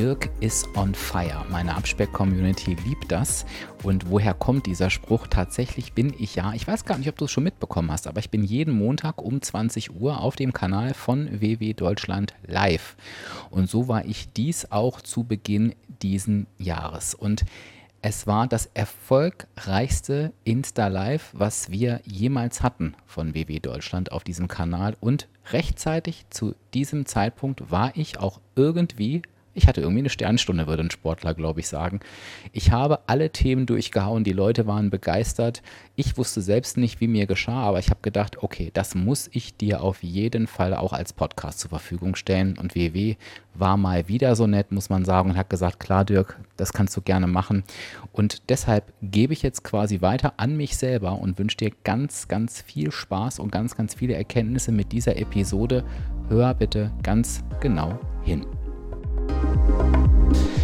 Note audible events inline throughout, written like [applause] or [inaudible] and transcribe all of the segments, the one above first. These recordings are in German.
Dirk is on fire. Meine Abspeck-Community liebt das. Und woher kommt dieser Spruch? Tatsächlich bin ich ja, ich weiß gar nicht, ob du es schon mitbekommen hast, aber ich bin jeden Montag um 20 Uhr auf dem Kanal von WW Deutschland live. Und so war ich dies auch zu Beginn diesen Jahres. Und es war das erfolgreichste Insta-Live, was wir jemals hatten von WW Deutschland auf diesem Kanal. Und rechtzeitig zu diesem Zeitpunkt war ich auch irgendwie ich hatte irgendwie eine Sternstunde, würde ein Sportler, glaube ich, sagen. Ich habe alle Themen durchgehauen, die Leute waren begeistert. Ich wusste selbst nicht, wie mir geschah, aber ich habe gedacht, okay, das muss ich dir auf jeden Fall auch als Podcast zur Verfügung stellen. Und WW war mal wieder so nett, muss man sagen, und hat gesagt, klar, Dirk, das kannst du gerne machen. Und deshalb gebe ich jetzt quasi weiter an mich selber und wünsche dir ganz, ganz viel Spaß und ganz, ganz viele Erkenntnisse mit dieser Episode. Hör bitte ganz genau hin.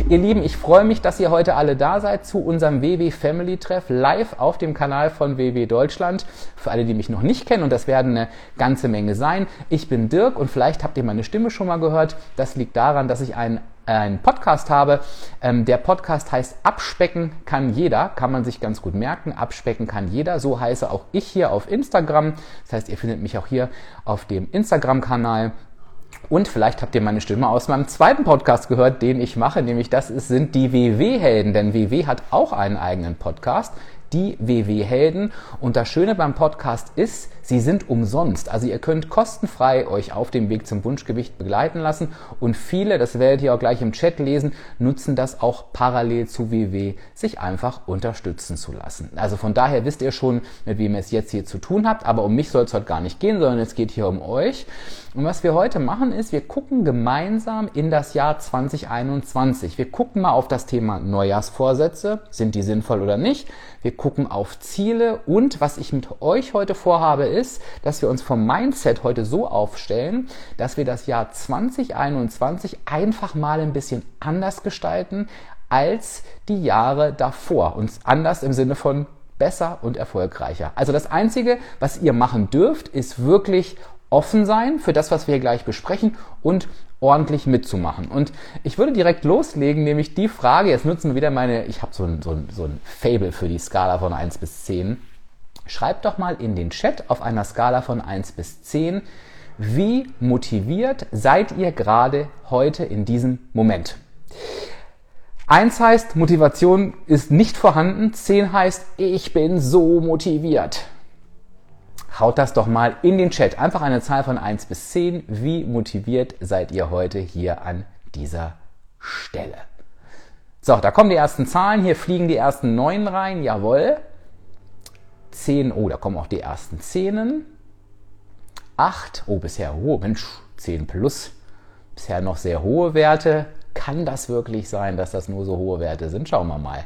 Ihr Lieben, ich freue mich, dass ihr heute alle da seid zu unserem WW Family Treff live auf dem Kanal von WW Deutschland. Für alle, die mich noch nicht kennen, und das werden eine ganze Menge sein. Ich bin Dirk und vielleicht habt ihr meine Stimme schon mal gehört. Das liegt daran, dass ich einen einen Podcast habe. Ähm, der Podcast heißt Abspecken kann jeder, kann man sich ganz gut merken. Abspecken kann jeder. So heiße auch ich hier auf Instagram. Das heißt, ihr findet mich auch hier auf dem Instagram-Kanal und vielleicht habt ihr meine Stimme aus meinem zweiten Podcast gehört, den ich mache, nämlich das sind die WW-Helden, denn WW hat auch einen eigenen Podcast die WW-Helden. Und das Schöne beim Podcast ist, sie sind umsonst. Also ihr könnt kostenfrei euch auf dem Weg zum Wunschgewicht begleiten lassen. Und viele, das werdet ihr auch gleich im Chat lesen, nutzen das auch parallel zu WW, sich einfach unterstützen zu lassen. Also von daher wisst ihr schon, mit wem ihr es jetzt hier zu tun habt. Aber um mich soll es heute gar nicht gehen, sondern es geht hier um euch. Und was wir heute machen ist, wir gucken gemeinsam in das Jahr 2021. Wir gucken mal auf das Thema Neujahrsvorsätze. Sind die sinnvoll oder nicht? Wir gucken auf Ziele und was ich mit euch heute vorhabe ist, dass wir uns vom Mindset heute so aufstellen, dass wir das Jahr 2021 einfach mal ein bisschen anders gestalten als die Jahre davor. Und anders im Sinne von besser und erfolgreicher. Also das Einzige, was ihr machen dürft, ist wirklich offen sein für das, was wir gleich besprechen und ordentlich mitzumachen. Und ich würde direkt loslegen, nämlich die Frage, jetzt nutzen wir wieder meine, ich habe so ein, so, ein, so ein Fable für die Skala von 1 bis 10. Schreibt doch mal in den Chat auf einer Skala von 1 bis 10, wie motiviert seid ihr gerade heute in diesem Moment? 1 heißt, Motivation ist nicht vorhanden. 10 heißt, ich bin so motiviert. Haut das doch mal in den Chat. Einfach eine Zahl von 1 bis 10. Wie motiviert seid ihr heute hier an dieser Stelle? So, da kommen die ersten Zahlen. Hier fliegen die ersten 9 rein. Jawohl. 10. Oh, da kommen auch die ersten 10. 8. Oh, bisher hohe. Mensch, 10 plus. Bisher noch sehr hohe Werte. Kann das wirklich sein, dass das nur so hohe Werte sind? Schauen wir mal.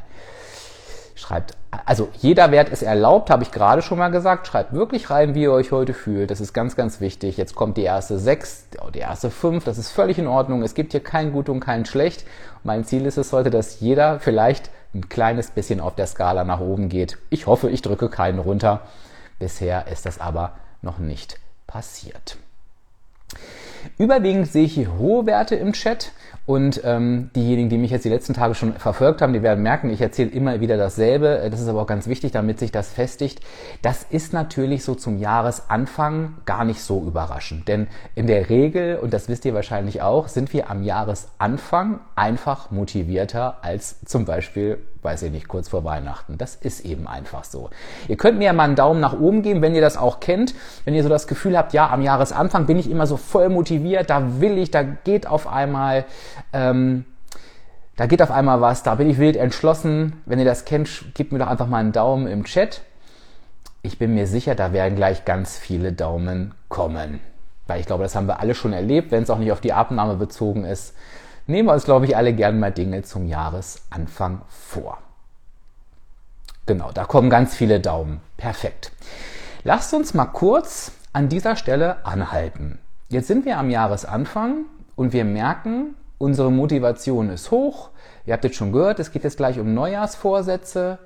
Schreibt, also jeder Wert ist erlaubt, habe ich gerade schon mal gesagt. Schreibt wirklich rein, wie ihr euch heute fühlt. Das ist ganz, ganz wichtig. Jetzt kommt die erste 6, die erste 5. Das ist völlig in Ordnung. Es gibt hier kein Gut und kein Schlecht. Mein Ziel ist es heute, dass jeder vielleicht ein kleines bisschen auf der Skala nach oben geht. Ich hoffe, ich drücke keinen runter. Bisher ist das aber noch nicht passiert. Überwiegend sehe ich hier hohe Werte im Chat. Und ähm, diejenigen, die mich jetzt die letzten Tage schon verfolgt haben, die werden merken, ich erzähle immer wieder dasselbe. Das ist aber auch ganz wichtig, damit sich das festigt. Das ist natürlich so zum Jahresanfang gar nicht so überraschend. Denn in der Regel, und das wisst ihr wahrscheinlich auch, sind wir am Jahresanfang einfach motivierter als zum Beispiel weiß ich nicht, kurz vor Weihnachten. Das ist eben einfach so. Ihr könnt mir ja mal einen Daumen nach oben geben, wenn ihr das auch kennt. Wenn ihr so das Gefühl habt, ja, am Jahresanfang bin ich immer so voll motiviert, da will ich, da geht auf einmal, ähm, da geht auf einmal was, da bin ich wild entschlossen. Wenn ihr das kennt, gebt mir doch einfach mal einen Daumen im Chat. Ich bin mir sicher, da werden gleich ganz viele Daumen kommen. Weil ich glaube, das haben wir alle schon erlebt, wenn es auch nicht auf die Abnahme bezogen ist nehmen wir uns, glaube ich, alle gern mal Dinge zum Jahresanfang vor. Genau, da kommen ganz viele Daumen. Perfekt. Lasst uns mal kurz an dieser Stelle anhalten. Jetzt sind wir am Jahresanfang und wir merken, unsere Motivation ist hoch. Ihr habt jetzt schon gehört, es geht jetzt gleich um Neujahrsvorsätze.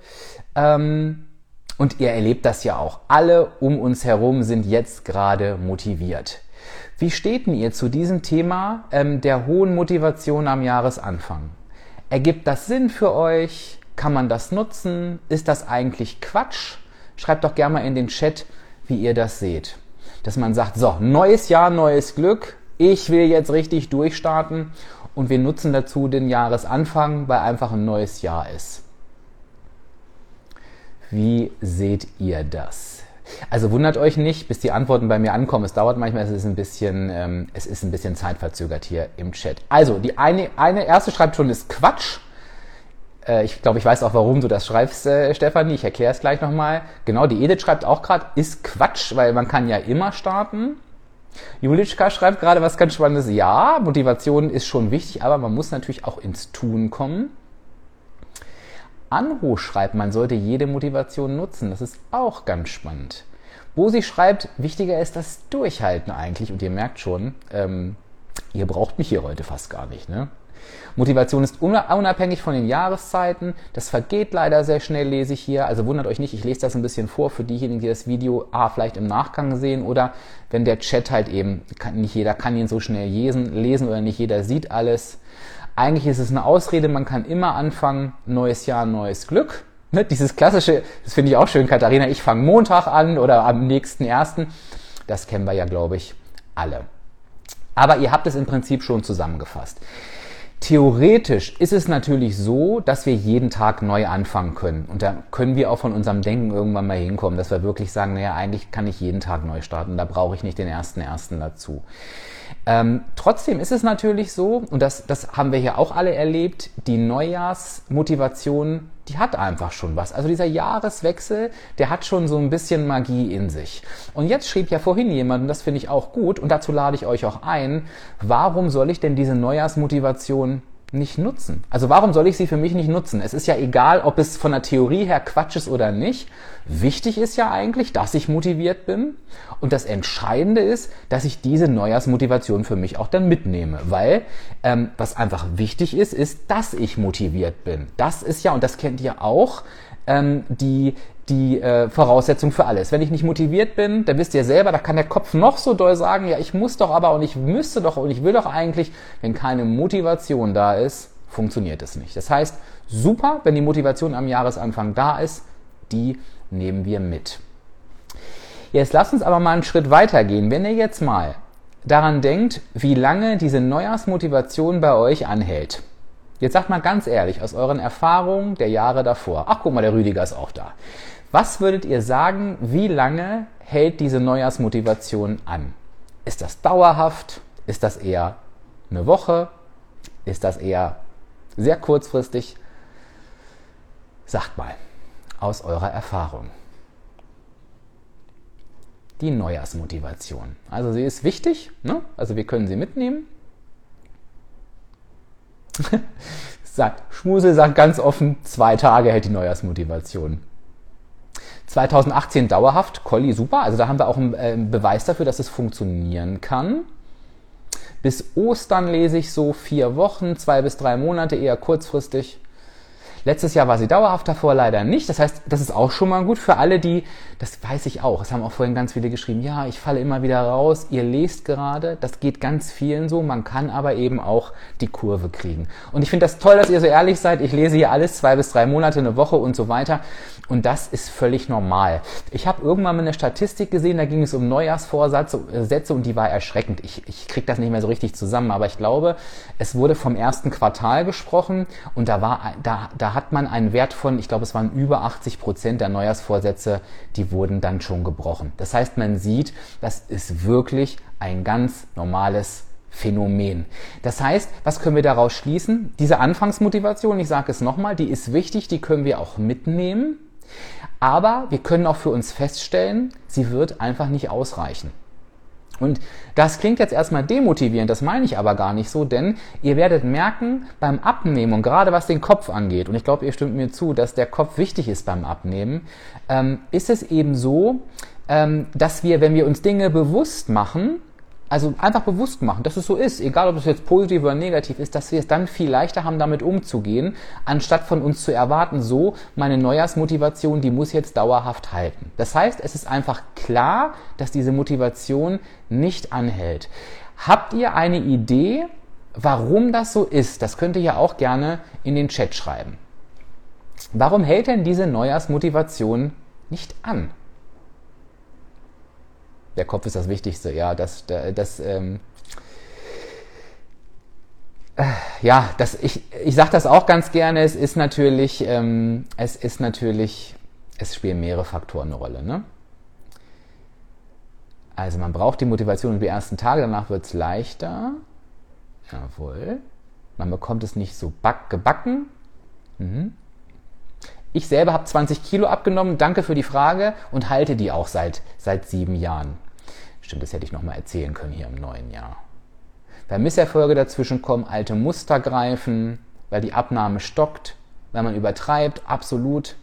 Ähm, und ihr erlebt das ja auch. Alle um uns herum sind jetzt gerade motiviert. Wie steht denn ihr zu diesem Thema ähm, der hohen Motivation am Jahresanfang? Ergibt das Sinn für euch? Kann man das nutzen? Ist das eigentlich Quatsch? Schreibt doch gerne mal in den Chat, wie ihr das seht. Dass man sagt, so, neues Jahr, neues Glück. Ich will jetzt richtig durchstarten und wir nutzen dazu den Jahresanfang, weil einfach ein neues Jahr ist. Wie seht ihr das? Also wundert euch nicht, bis die Antworten bei mir ankommen. Es dauert manchmal, es ist ein bisschen, ähm, es ist ein bisschen zeitverzögert hier im Chat. Also die eine, eine erste schreibt schon, ist Quatsch. Äh, ich glaube, ich weiß auch, warum du das schreibst, äh, Stefanie. Ich erkläre es gleich nochmal. Genau, die Edith schreibt auch gerade, ist Quatsch, weil man kann ja immer starten. Julitschka schreibt gerade was ganz Spannendes. Ja, Motivation ist schon wichtig, aber man muss natürlich auch ins Tun kommen. Anho schreibt, man sollte jede Motivation nutzen. Das ist auch ganz spannend. Bosi schreibt, wichtiger ist das Durchhalten eigentlich. Und ihr merkt schon, ähm, ihr braucht mich hier heute fast gar nicht. Ne? Motivation ist unabhängig von den Jahreszeiten. Das vergeht leider sehr schnell, lese ich hier. Also wundert euch nicht, ich lese das ein bisschen vor für diejenigen, die das Video A vielleicht im Nachgang sehen oder wenn der Chat halt eben, kann, nicht jeder kann ihn so schnell lesen, lesen oder nicht jeder sieht alles. Eigentlich ist es eine Ausrede, man kann immer anfangen, neues Jahr, neues Glück. Ne? Dieses klassische, das finde ich auch schön, Katharina, ich fange Montag an oder am nächsten ersten. Das kennen wir ja, glaube ich, alle. Aber ihr habt es im Prinzip schon zusammengefasst. Theoretisch ist es natürlich so, dass wir jeden Tag neu anfangen können. Und da können wir auch von unserem Denken irgendwann mal hinkommen, dass wir wirklich sagen, naja, eigentlich kann ich jeden Tag neu starten, da brauche ich nicht den ersten ersten dazu. Ähm, trotzdem ist es natürlich so, und das, das haben wir hier auch alle erlebt, die Neujahrsmotivation, die hat einfach schon was. Also dieser Jahreswechsel, der hat schon so ein bisschen Magie in sich. Und jetzt schrieb ja vorhin jemand, und das finde ich auch gut, und dazu lade ich euch auch ein, warum soll ich denn diese Neujahrsmotivation nicht nutzen? Also warum soll ich sie für mich nicht nutzen? Es ist ja egal, ob es von der Theorie her Quatsch ist oder nicht. Wichtig ist ja eigentlich, dass ich motiviert bin. Und das Entscheidende ist, dass ich diese Neujahrsmotivation für mich auch dann mitnehme. Weil ähm, was einfach wichtig ist, ist, dass ich motiviert bin. Das ist ja, und das kennt ihr auch, ähm, die, die äh, Voraussetzung für alles. Wenn ich nicht motiviert bin, dann wisst ihr selber, da kann der Kopf noch so doll sagen, ja, ich muss doch aber und ich müsste doch und ich will doch eigentlich, wenn keine Motivation da ist, funktioniert es nicht. Das heißt, super, wenn die Motivation am Jahresanfang da ist, die nehmen wir mit. Jetzt lasst uns aber mal einen Schritt weiter gehen. Wenn ihr jetzt mal daran denkt, wie lange diese Neujahrsmotivation bei euch anhält. Jetzt sagt mal ganz ehrlich, aus euren Erfahrungen der Jahre davor. Ach, guck mal, der Rüdiger ist auch da. Was würdet ihr sagen, wie lange hält diese Neujahrsmotivation an? Ist das dauerhaft? Ist das eher eine Woche? Ist das eher sehr kurzfristig? Sagt mal aus eurer Erfahrung. Die Neujahrsmotivation. Also sie ist wichtig, ne? also wir können sie mitnehmen. [laughs] Schmusel sagt ganz offen, zwei Tage hält die Neujahrsmotivation. 2018 dauerhaft, Colli super. Also da haben wir auch einen äh, Beweis dafür, dass es funktionieren kann. Bis Ostern lese ich so vier Wochen, zwei bis drei Monate, eher kurzfristig. Letztes Jahr war sie dauerhaft davor leider nicht. Das heißt, das ist auch schon mal gut für alle, die, das weiß ich auch, es haben auch vorhin ganz viele geschrieben, ja, ich falle immer wieder raus, ihr lest gerade, das geht ganz vielen so, man kann aber eben auch die Kurve kriegen. Und ich finde das toll, dass ihr so ehrlich seid. Ich lese hier alles zwei bis drei Monate, eine Woche und so weiter. Und das ist völlig normal. Ich habe irgendwann mal eine Statistik gesehen, da ging es um Neujahrsvorsätze äh, und die war erschreckend. Ich, ich kriege das nicht mehr so richtig zusammen, aber ich glaube, es wurde vom ersten Quartal gesprochen und da war, da, da hat man einen Wert von, ich glaube, es waren über 80 Prozent der Neujahrsvorsätze, die wurden dann schon gebrochen. Das heißt, man sieht, das ist wirklich ein ganz normales Phänomen. Das heißt, was können wir daraus schließen? Diese Anfangsmotivation, ich sage es nochmal, die ist wichtig, die können wir auch mitnehmen. Aber wir können auch für uns feststellen, sie wird einfach nicht ausreichen. Und das klingt jetzt erstmal demotivierend, das meine ich aber gar nicht so, denn ihr werdet merken, beim Abnehmen und gerade was den Kopf angeht, und ich glaube, ihr stimmt mir zu, dass der Kopf wichtig ist beim Abnehmen, ähm, ist es eben so, ähm, dass wir, wenn wir uns Dinge bewusst machen, also einfach bewusst machen, dass es so ist, egal ob es jetzt positiv oder negativ ist, dass wir es dann viel leichter haben, damit umzugehen, anstatt von uns zu erwarten, so, meine Neujahrsmotivation, die muss jetzt dauerhaft halten. Das heißt, es ist einfach klar, dass diese Motivation nicht anhält. Habt ihr eine Idee, warum das so ist? Das könnt ihr ja auch gerne in den Chat schreiben. Warum hält denn diese Neujahrsmotivation nicht an? Der Kopf ist das Wichtigste, ja, das, das, ähm, äh, ja, das, ich, ich sage das auch ganz gerne, es ist natürlich, ähm, es ist natürlich, es spielen mehrere Faktoren eine Rolle, ne? Also man braucht die Motivation die ersten Tage, danach wird es leichter. Jawohl. Man bekommt es nicht so back, gebacken. Mhm. Ich selber habe 20 Kilo abgenommen, danke für die Frage und halte die auch seit, seit sieben Jahren. Stimmt, das hätte ich nochmal erzählen können hier im neuen Jahr. Weil Misserfolge dazwischen kommen, alte Muster greifen, weil die Abnahme stockt, weil man übertreibt, absolut.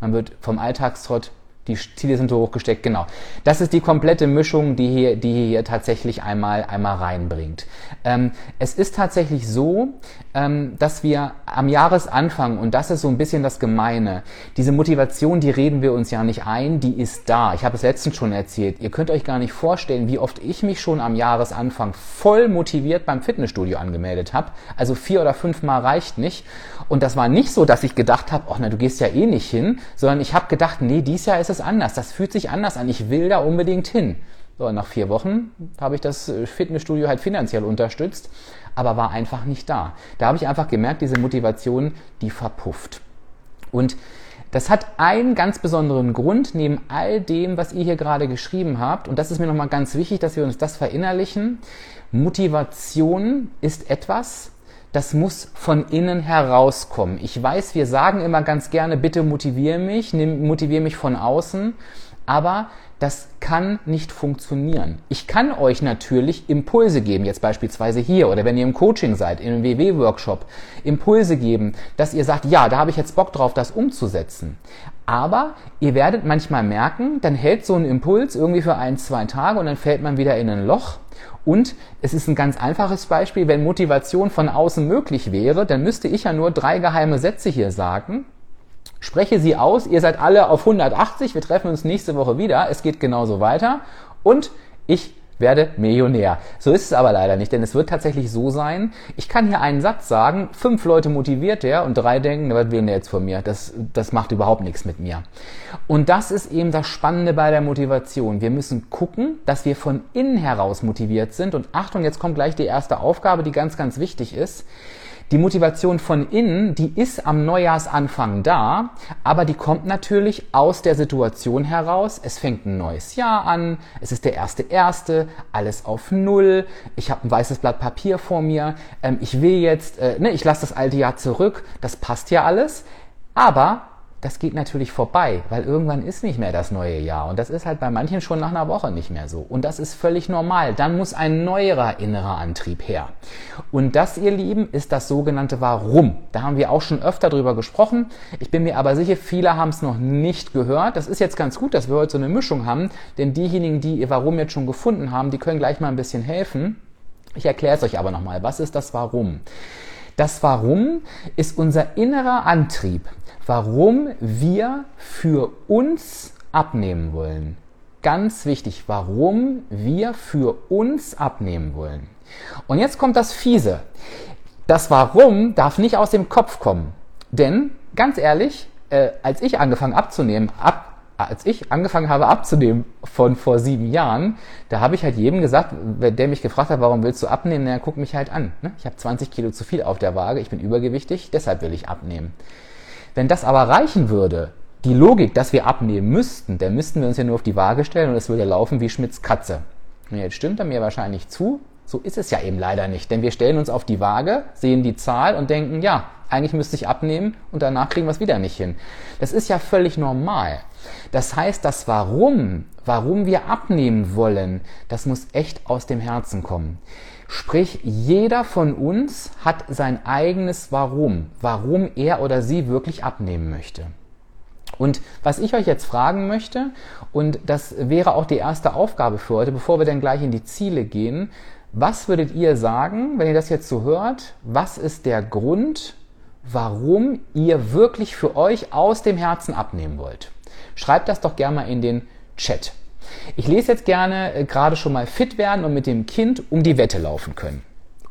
Man wird vom Alltagstrott die Ziele sind so hochgesteckt, genau. Das ist die komplette Mischung, die hier, die hier tatsächlich einmal, einmal reinbringt. Ähm, es ist tatsächlich so, ähm, dass wir am Jahresanfang, und das ist so ein bisschen das Gemeine, diese Motivation, die reden wir uns ja nicht ein, die ist da. Ich habe es letztens schon erzählt. Ihr könnt euch gar nicht vorstellen, wie oft ich mich schon am Jahresanfang voll motiviert beim Fitnessstudio angemeldet habe. Also vier oder fünf Mal reicht nicht. Und das war nicht so, dass ich gedacht habe, ach na, du gehst ja eh nicht hin, sondern ich habe gedacht, nee, dies Jahr ist es anders. Das fühlt sich anders an. Ich will da unbedingt hin. So, nach vier Wochen habe ich das äh, Fitnessstudio halt finanziell unterstützt, aber war einfach nicht da. Da habe ich einfach gemerkt, diese Motivation, die verpufft. Und das hat einen ganz besonderen Grund, neben all dem, was ihr hier gerade geschrieben habt. Und das ist mir nochmal ganz wichtig, dass wir uns das verinnerlichen. Motivation ist etwas, das muss von innen herauskommen. Ich weiß, wir sagen immer ganz gerne, bitte motiviere mich, nimm, motiviere mich von außen, aber das kann nicht funktionieren. Ich kann euch natürlich Impulse geben, jetzt beispielsweise hier oder wenn ihr im Coaching seid, einem WW-Workshop, Impulse geben, dass ihr sagt, ja, da habe ich jetzt Bock drauf, das umzusetzen. Aber ihr werdet manchmal merken, dann hält so ein Impuls irgendwie für ein, zwei Tage und dann fällt man wieder in ein Loch und es ist ein ganz einfaches Beispiel, wenn Motivation von außen möglich wäre, dann müsste ich ja nur drei geheime Sätze hier sagen. Spreche sie aus, ihr seid alle auf 180, wir treffen uns nächste Woche wieder, es geht genauso weiter und ich werde Millionär. So ist es aber leider nicht, denn es wird tatsächlich so sein, ich kann hier einen Satz sagen, fünf Leute motiviert der und drei denken, was will der jetzt von mir? Das, das macht überhaupt nichts mit mir. Und das ist eben das Spannende bei der Motivation. Wir müssen gucken, dass wir von innen heraus motiviert sind und Achtung, jetzt kommt gleich die erste Aufgabe, die ganz, ganz wichtig ist. Die Motivation von innen, die ist am Neujahrsanfang da, aber die kommt natürlich aus der Situation heraus. Es fängt ein neues Jahr an, es ist der erste erste, alles auf Null, ich habe ein weißes Blatt Papier vor mir, ähm, ich will jetzt, äh, ne, ich lasse das alte Jahr zurück, das passt ja alles, aber das geht natürlich vorbei, weil irgendwann ist nicht mehr das neue Jahr. Und das ist halt bei manchen schon nach einer Woche nicht mehr so. Und das ist völlig normal. Dann muss ein neuerer innerer Antrieb her. Und das, ihr Lieben, ist das sogenannte Warum. Da haben wir auch schon öfter drüber gesprochen. Ich bin mir aber sicher, viele haben es noch nicht gehört. Das ist jetzt ganz gut, dass wir heute so eine Mischung haben. Denn diejenigen, die ihr Warum jetzt schon gefunden haben, die können gleich mal ein bisschen helfen. Ich erkläre es euch aber nochmal. Was ist das Warum? Das Warum ist unser innerer Antrieb warum wir für uns abnehmen wollen. Ganz wichtig, warum wir für uns abnehmen wollen. Und jetzt kommt das Fiese. Das Warum darf nicht aus dem Kopf kommen. Denn, ganz ehrlich, äh, als ich angefangen abzunehmen, ab, als ich angefangen habe abzunehmen von vor sieben Jahren, da habe ich halt jedem gesagt, der mich gefragt hat, warum willst du abnehmen, na, guck mich halt an. Ne? Ich habe 20 Kilo zu viel auf der Waage, ich bin übergewichtig, deshalb will ich abnehmen. Wenn das aber reichen würde, die Logik, dass wir abnehmen müssten, dann müssten wir uns ja nur auf die Waage stellen und es würde laufen wie Schmidts Katze. Und jetzt stimmt er mir wahrscheinlich zu, So ist es ja eben leider nicht, denn wir stellen uns auf die Waage, sehen die Zahl und denken, ja, eigentlich müsste ich abnehmen und danach kriegen wir es wieder nicht hin. Das ist ja völlig normal. Das heißt, das Warum, warum wir abnehmen wollen, das muss echt aus dem Herzen kommen. Sprich, jeder von uns hat sein eigenes Warum, warum er oder sie wirklich abnehmen möchte. Und was ich euch jetzt fragen möchte, und das wäre auch die erste Aufgabe für heute, bevor wir dann gleich in die Ziele gehen, was würdet ihr sagen, wenn ihr das jetzt so hört? Was ist der Grund, warum ihr wirklich für euch aus dem Herzen abnehmen wollt? Schreibt das doch gerne mal in den Chat. Ich lese jetzt gerne äh, gerade schon mal fit werden und mit dem Kind um die Wette laufen können.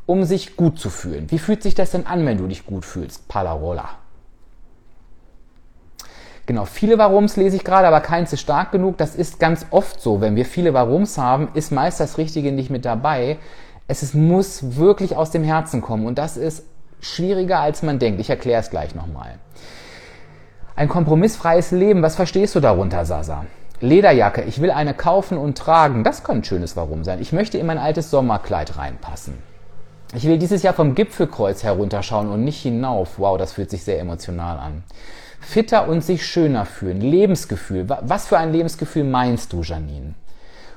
Um sich gut zu fühlen. Wie fühlt sich das denn an, wenn du dich gut fühlst? Palarola. Genau, viele Warums lese ich gerade, aber keins ist stark genug. Das ist ganz oft so. Wenn wir viele Warums haben, ist meist das Richtige nicht mit dabei. Es ist, muss wirklich aus dem Herzen kommen und das ist schwieriger, als man denkt. Ich erkläre es gleich nochmal. Ein kompromissfreies Leben, was verstehst du darunter, Sasa? Lederjacke, ich will eine kaufen und tragen. Das kann ein schönes Warum sein. Ich möchte in mein altes Sommerkleid reinpassen. Ich will dieses Jahr vom Gipfelkreuz herunterschauen und nicht hinauf. Wow, das fühlt sich sehr emotional an fitter und sich schöner fühlen. Lebensgefühl. Was für ein Lebensgefühl meinst du, Janine?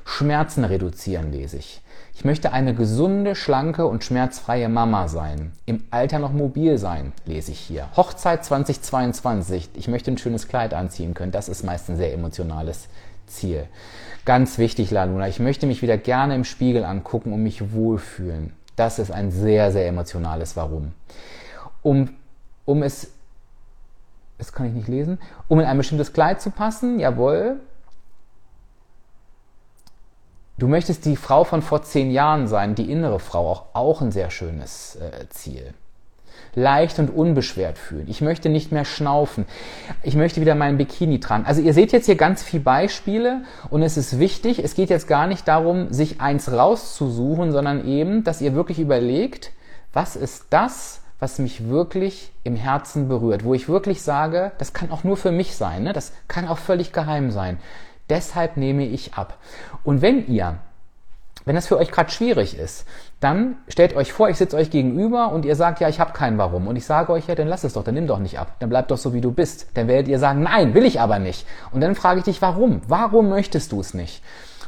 Schmerzen reduzieren, lese ich. Ich möchte eine gesunde, schlanke und schmerzfreie Mama sein. Im Alter noch mobil sein, lese ich hier. Hochzeit 2022. Ich möchte ein schönes Kleid anziehen können. Das ist meist ein sehr emotionales Ziel. Ganz wichtig, Laluna. Ich möchte mich wieder gerne im Spiegel angucken und mich wohlfühlen. Das ist ein sehr, sehr emotionales Warum. Um, um es das kann ich nicht lesen, um in ein bestimmtes Kleid zu passen, jawohl. Du möchtest die Frau von vor zehn Jahren sein, die innere Frau, auch, auch ein sehr schönes äh, Ziel. Leicht und unbeschwert fühlen. Ich möchte nicht mehr schnaufen. Ich möchte wieder meinen Bikini tragen. Also ihr seht jetzt hier ganz viele Beispiele und es ist wichtig, es geht jetzt gar nicht darum, sich eins rauszusuchen, sondern eben, dass ihr wirklich überlegt, was ist das, was mich wirklich im Herzen berührt, wo ich wirklich sage, das kann auch nur für mich sein, ne? das kann auch völlig geheim sein. Deshalb nehme ich ab. Und wenn ihr, wenn das für euch gerade schwierig ist, dann stellt euch vor, ich sitze euch gegenüber und ihr sagt, ja, ich habe kein Warum. Und ich sage euch, ja, dann lass es doch, dann nimm doch nicht ab. Dann bleib doch so, wie du bist. Dann werdet ihr sagen, nein, will ich aber nicht. Und dann frage ich dich, warum? Warum möchtest du es nicht?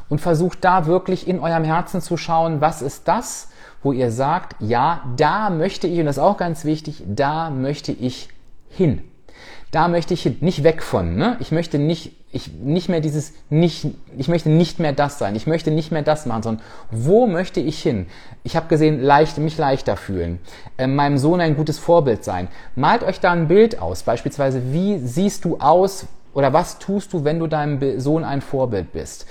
Und versucht da wirklich in eurem Herzen zu schauen, was ist das, wo ihr sagt, ja, da möchte ich, und das ist auch ganz wichtig, da möchte ich hin. Da möchte ich nicht weg von, ne? Ich möchte nicht, ich, nicht mehr dieses, nicht, ich möchte nicht mehr das sein, ich möchte nicht mehr das machen, sondern wo möchte ich hin? Ich habe gesehen, leicht, mich leichter fühlen, äh, meinem Sohn ein gutes Vorbild sein. Malt euch da ein Bild aus, beispielsweise, wie siehst du aus oder was tust du, wenn du deinem Sohn ein Vorbild bist?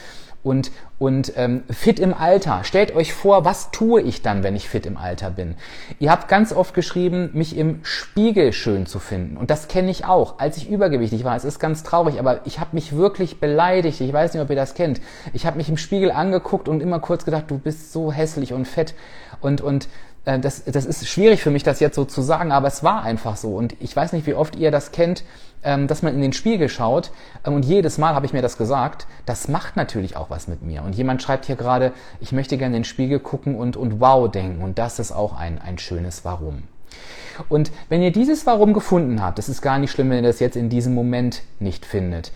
und, und ähm, fit im Alter. Stellt euch vor, was tue ich dann, wenn ich fit im Alter bin? Ihr habt ganz oft geschrieben, mich im Spiegel schön zu finden. Und das kenne ich auch. Als ich übergewichtig war, es ist ganz traurig, aber ich habe mich wirklich beleidigt. Ich weiß nicht, ob ihr das kennt. Ich habe mich im Spiegel angeguckt und immer kurz gedacht, du bist so hässlich und fett. Und, und das, das ist schwierig für mich, das jetzt so zu sagen, aber es war einfach so. Und ich weiß nicht, wie oft ihr das kennt, ähm, dass man in den Spiegel schaut ähm, und jedes Mal habe ich mir das gesagt, das macht natürlich auch was mit mir. Und jemand schreibt hier gerade, ich möchte gerne in den Spiegel gucken und, und wow denken. Und das ist auch ein, ein schönes Warum. Und wenn ihr dieses Warum gefunden habt, das ist gar nicht schlimm, wenn ihr das jetzt in diesem Moment nicht findet,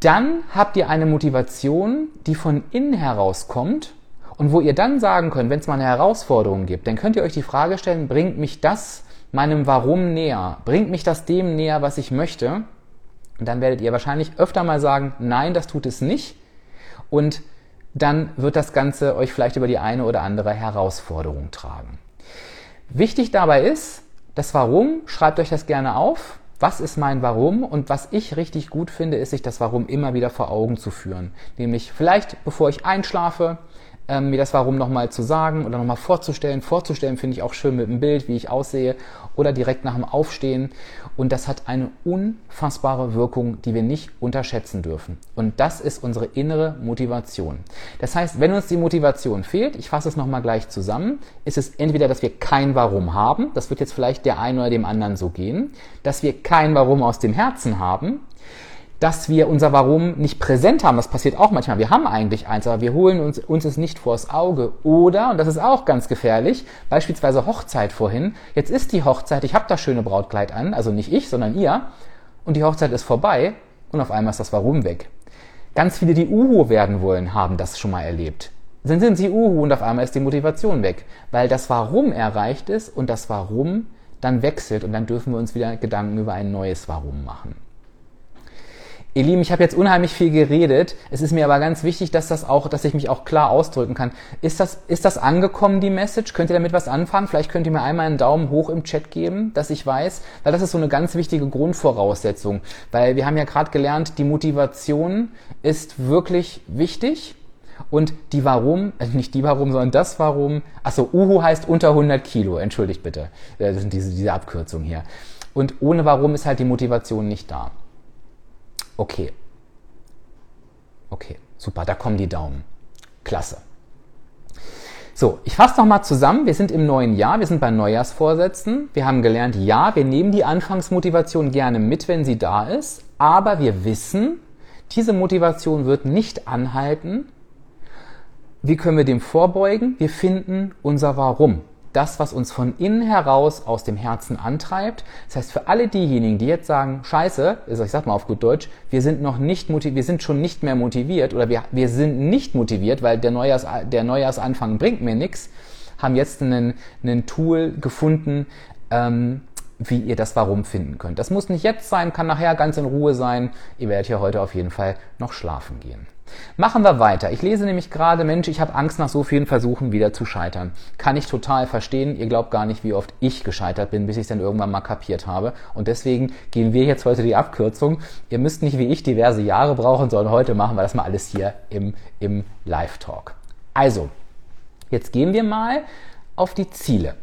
dann habt ihr eine Motivation, die von innen herauskommt und wo ihr dann sagen könnt, wenn es mal eine Herausforderung gibt, dann könnt ihr euch die Frage stellen, bringt mich das meinem Warum näher? Bringt mich das dem näher, was ich möchte? Und dann werdet ihr wahrscheinlich öfter mal sagen, nein, das tut es nicht. Und dann wird das Ganze euch vielleicht über die eine oder andere Herausforderung tragen. Wichtig dabei ist, das Warum, schreibt euch das gerne auf. Was ist mein Warum? Und was ich richtig gut finde, ist, sich das Warum immer wieder vor Augen zu führen. Nämlich vielleicht, bevor ich einschlafe, ähm, mir das Warum nochmal zu sagen oder nochmal vorzustellen. Vorzustellen finde ich auch schön mit dem Bild, wie ich aussehe oder direkt nach dem Aufstehen. Und das hat eine unfassbare Wirkung, die wir nicht unterschätzen dürfen. Und das ist unsere innere Motivation. Das heißt, wenn uns die Motivation fehlt, ich fasse es nochmal gleich zusammen, ist es entweder, dass wir kein Warum haben, das wird jetzt vielleicht der einen oder dem anderen so gehen, dass wir kein Warum aus dem Herzen haben, dass wir unser Warum nicht präsent haben. Das passiert auch manchmal. Wir haben eigentlich eins, aber wir holen uns, uns es nicht vors Auge. Oder, und das ist auch ganz gefährlich, beispielsweise Hochzeit vorhin. Jetzt ist die Hochzeit, ich habe das schöne Brautkleid an, also nicht ich, sondern ihr. Und die Hochzeit ist vorbei und auf einmal ist das Warum weg. Ganz viele, die Uhu werden wollen, haben das schon mal erlebt. Dann sind sie Uhu und auf einmal ist die Motivation weg, weil das Warum erreicht ist und das Warum dann wechselt und dann dürfen wir uns wieder Gedanken über ein neues Warum machen. Ihr Lieben, ich habe jetzt unheimlich viel geredet. Es ist mir aber ganz wichtig, dass das auch, dass ich mich auch klar ausdrücken kann. Ist das, ist das angekommen, die Message? Könnt ihr damit was anfangen? Vielleicht könnt ihr mir einmal einen Daumen hoch im Chat geben, dass ich weiß, weil das ist so eine ganz wichtige Grundvoraussetzung. Weil wir haben ja gerade gelernt, die Motivation ist wirklich wichtig. Und die Warum, äh nicht die Warum, sondern das Warum. Achso, Uhu heißt unter 100 Kilo. Entschuldigt bitte. Das sind diese, diese Abkürzung hier. Und ohne Warum ist halt die Motivation nicht da. Okay. Okay, super, da kommen die Daumen. Klasse. So, ich fasse nochmal zusammen. Wir sind im neuen Jahr, wir sind bei Neujahrsvorsätzen. Wir haben gelernt, ja, wir nehmen die Anfangsmotivation gerne mit, wenn sie da ist, aber wir wissen, diese Motivation wird nicht anhalten. Wie können wir dem vorbeugen? Wir finden unser Warum das, was uns von innen heraus aus dem Herzen antreibt. Das heißt, für alle diejenigen, die jetzt sagen, scheiße, also ich sag mal auf gut Deutsch, wir sind noch nicht motiviert, wir sind schon nicht mehr motiviert oder wir, wir sind nicht motiviert, weil der, Neujahrs, der Neujahrsanfang bringt mir nichts, haben jetzt einen, einen Tool gefunden, ähm, wie ihr das Warum finden könnt. Das muss nicht jetzt sein, kann nachher ganz in Ruhe sein. Ihr werdet hier heute auf jeden Fall noch schlafen gehen. Machen wir weiter. Ich lese nämlich gerade, Mensch, ich habe Angst nach so vielen Versuchen wieder zu scheitern. Kann ich total verstehen. Ihr glaubt gar nicht, wie oft ich gescheitert bin, bis ich es dann irgendwann mal kapiert habe. Und deswegen gehen wir jetzt heute die Abkürzung. Ihr müsst nicht wie ich diverse Jahre brauchen, sondern heute machen wir das mal alles hier im, im Live-Talk. Also, jetzt gehen wir mal auf die Ziele.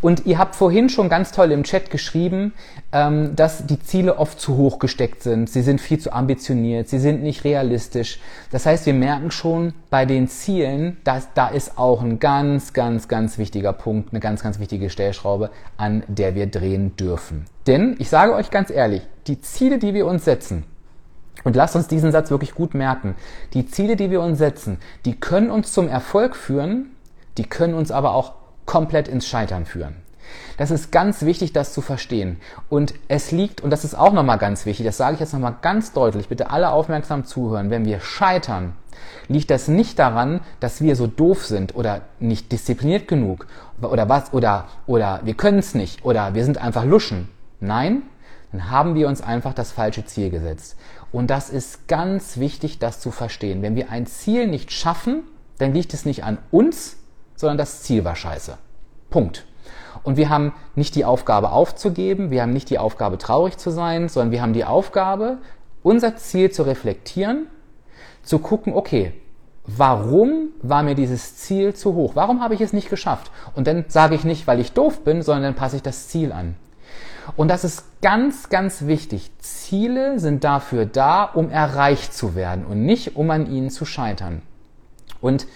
Und ihr habt vorhin schon ganz toll im Chat geschrieben, ähm, dass die Ziele oft zu hoch gesteckt sind. Sie sind viel zu ambitioniert, sie sind nicht realistisch. Das heißt, wir merken schon bei den Zielen, dass da ist auch ein ganz, ganz, ganz wichtiger Punkt, eine ganz, ganz wichtige Stellschraube, an der wir drehen dürfen. Denn ich sage euch ganz ehrlich, die Ziele, die wir uns setzen, und lasst uns diesen Satz wirklich gut merken. Die Ziele, die wir uns setzen, die können uns zum Erfolg führen, die können uns aber auch komplett ins Scheitern führen. Das ist ganz wichtig, das zu verstehen. Und es liegt, und das ist auch nochmal ganz wichtig, das sage ich jetzt nochmal ganz deutlich, bitte alle aufmerksam zuhören, wenn wir scheitern, liegt das nicht daran, dass wir so doof sind oder nicht diszipliniert genug oder was, oder, oder wir können es nicht oder wir sind einfach Luschen. Nein, dann haben wir uns einfach das falsche Ziel gesetzt. Und das ist ganz wichtig, das zu verstehen. Wenn wir ein Ziel nicht schaffen, dann liegt es nicht an uns, sondern das Ziel war scheiße. Punkt. Und wir haben nicht die Aufgabe aufzugeben, wir haben nicht die Aufgabe traurig zu sein, sondern wir haben die Aufgabe, unser Ziel zu reflektieren, zu gucken, okay, warum war mir dieses Ziel zu hoch? Warum habe ich es nicht geschafft? Und dann sage ich nicht, weil ich doof bin, sondern dann passe ich das Ziel an. Und das ist ganz, ganz wichtig. Ziele sind dafür da, um erreicht zu werden und nicht, um an ihnen zu scheitern. Und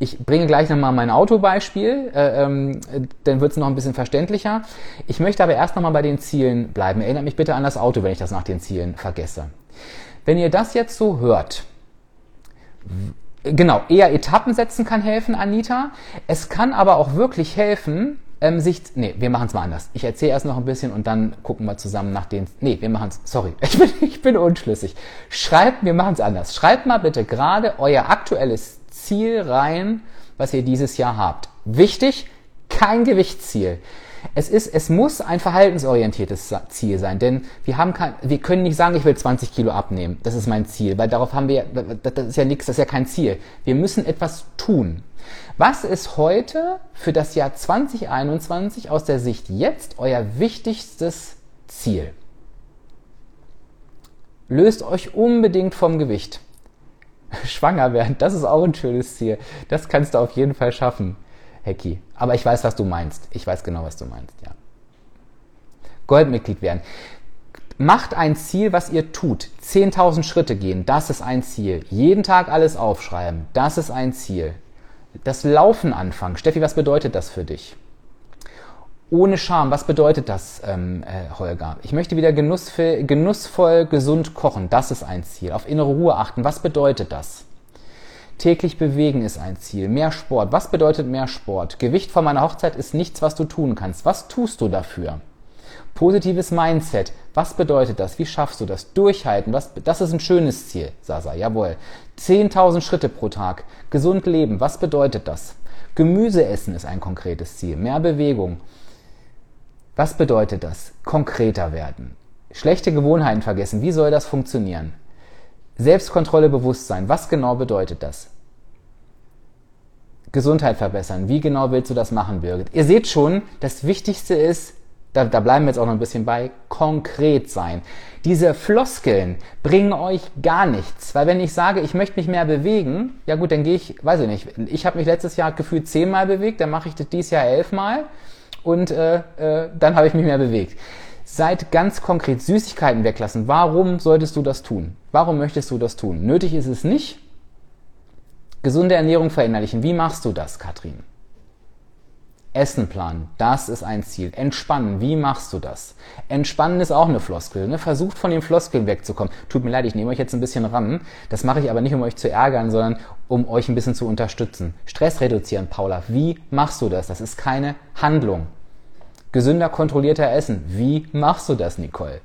ich bringe gleich nochmal mein Autobeispiel, äh, ähm, dann wird es noch ein bisschen verständlicher. Ich möchte aber erst nochmal bei den Zielen bleiben. Erinnert mich bitte an das Auto, wenn ich das nach den Zielen vergesse. Wenn ihr das jetzt so hört, genau, eher Etappen setzen kann helfen, Anita. Es kann aber auch wirklich helfen, ähm, sich, nee, wir machen es mal anders. Ich erzähle erst noch ein bisschen und dann gucken wir zusammen nach den, nee, wir machen es, sorry, [laughs] ich bin, ich bin unschlüssig. Schreibt, wir machen es anders. Schreibt mal bitte gerade euer aktuelles Ziel rein, was ihr dieses Jahr habt. Wichtig, kein Gewichtsziel. Es ist, es muss ein verhaltensorientiertes Ziel sein, denn wir haben kein, wir können nicht sagen, ich will 20 Kilo abnehmen. Das ist mein Ziel, weil darauf haben wir, das ist ja nichts, das ist ja kein Ziel. Wir müssen etwas tun. Was ist heute für das Jahr 2021 aus der Sicht jetzt euer wichtigstes Ziel? Löst euch unbedingt vom Gewicht. [laughs] schwanger werden, das ist auch ein schönes Ziel. Das kannst du auf jeden Fall schaffen, Hecki. Aber ich weiß, was du meinst. Ich weiß genau, was du meinst, ja. Goldmitglied werden. Macht ein Ziel, was ihr tut. 10.000 Schritte gehen, das ist ein Ziel. Jeden Tag alles aufschreiben, das ist ein Ziel. Das Laufen anfangen. Steffi, was bedeutet das für dich? Ohne Scham, was bedeutet das, ähm, äh, Holger? Ich möchte wieder genussvoll, genussvoll, gesund kochen. Das ist ein Ziel. Auf innere Ruhe achten. Was bedeutet das? Täglich bewegen ist ein Ziel. Mehr Sport. Was bedeutet mehr Sport? Gewicht vor meiner Hochzeit ist nichts, was du tun kannst. Was tust du dafür? Positives Mindset. Was bedeutet das? Wie schaffst du das? Durchhalten. Was, das ist ein schönes Ziel, Sasa. Jawohl. 10.000 Schritte pro Tag. Gesund leben. Was bedeutet das? Gemüse essen ist ein konkretes Ziel. Mehr Bewegung. Was bedeutet das? Konkreter werden. Schlechte Gewohnheiten vergessen. Wie soll das funktionieren? Selbstkontrolle, Bewusstsein. Was genau bedeutet das? Gesundheit verbessern. Wie genau willst du das machen, Birgit? Ihr seht schon, das Wichtigste ist, da, da bleiben wir jetzt auch noch ein bisschen bei, konkret sein. Diese Floskeln bringen euch gar nichts, weil wenn ich sage, ich möchte mich mehr bewegen, ja gut, dann gehe ich, weiß ich nicht, ich habe mich letztes Jahr gefühlt zehnmal bewegt, dann mache ich das dieses Jahr elfmal und äh, äh, dann habe ich mich mehr bewegt. Seid ganz konkret Süßigkeiten weglassen. Warum solltest du das tun? Warum möchtest du das tun? Nötig ist es nicht. Gesunde Ernährung verinnerlichen. Wie machst du das, Katrin? Essen planen, das ist ein Ziel. Entspannen, wie machst du das? Entspannen ist auch eine Floskel. Ne? Versucht von den Floskeln wegzukommen. Tut mir leid, ich nehme euch jetzt ein bisschen ran. Das mache ich aber nicht, um euch zu ärgern, sondern um euch ein bisschen zu unterstützen. Stress reduzieren, Paula. Wie machst du das? Das ist keine Handlung. Gesünder, kontrollierter Essen. Wie machst du das, Nicole?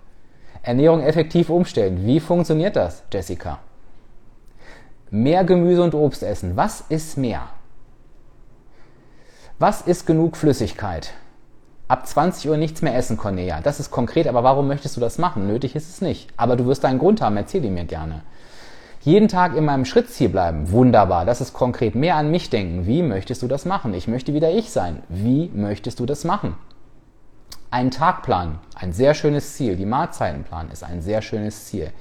Ernährung effektiv umstellen. Wie funktioniert das, Jessica? Mehr Gemüse und Obst essen. Was ist mehr? Was ist genug Flüssigkeit? Ab 20 Uhr nichts mehr essen, Cornelia. Das ist konkret, aber warum möchtest du das machen? Nötig ist es nicht. Aber du wirst einen Grund haben, erzähl ihn mir gerne. Jeden Tag in meinem Schrittziel bleiben. Wunderbar. Das ist konkret. Mehr an mich denken. Wie möchtest du das machen? Ich möchte wieder ich sein. Wie möchtest du das machen? Ein Tagplan. Ein sehr schönes Ziel. Die Mahlzeitenplan ist ein sehr schönes Ziel.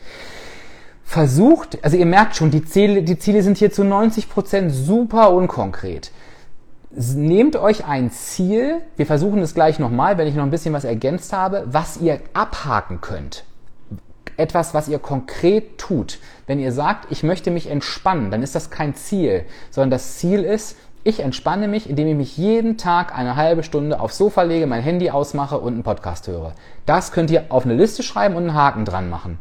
Versucht, also ihr merkt schon, die Ziele, die Ziele sind hier zu 90 Prozent super unkonkret nehmt euch ein Ziel, wir versuchen es gleich nochmal, wenn ich noch ein bisschen was ergänzt habe, was ihr abhaken könnt. Etwas, was ihr konkret tut. Wenn ihr sagt, ich möchte mich entspannen, dann ist das kein Ziel, sondern das Ziel ist, ich entspanne mich, indem ich mich jeden Tag eine halbe Stunde aufs Sofa lege, mein Handy ausmache und einen Podcast höre. Das könnt ihr auf eine Liste schreiben und einen Haken dran machen.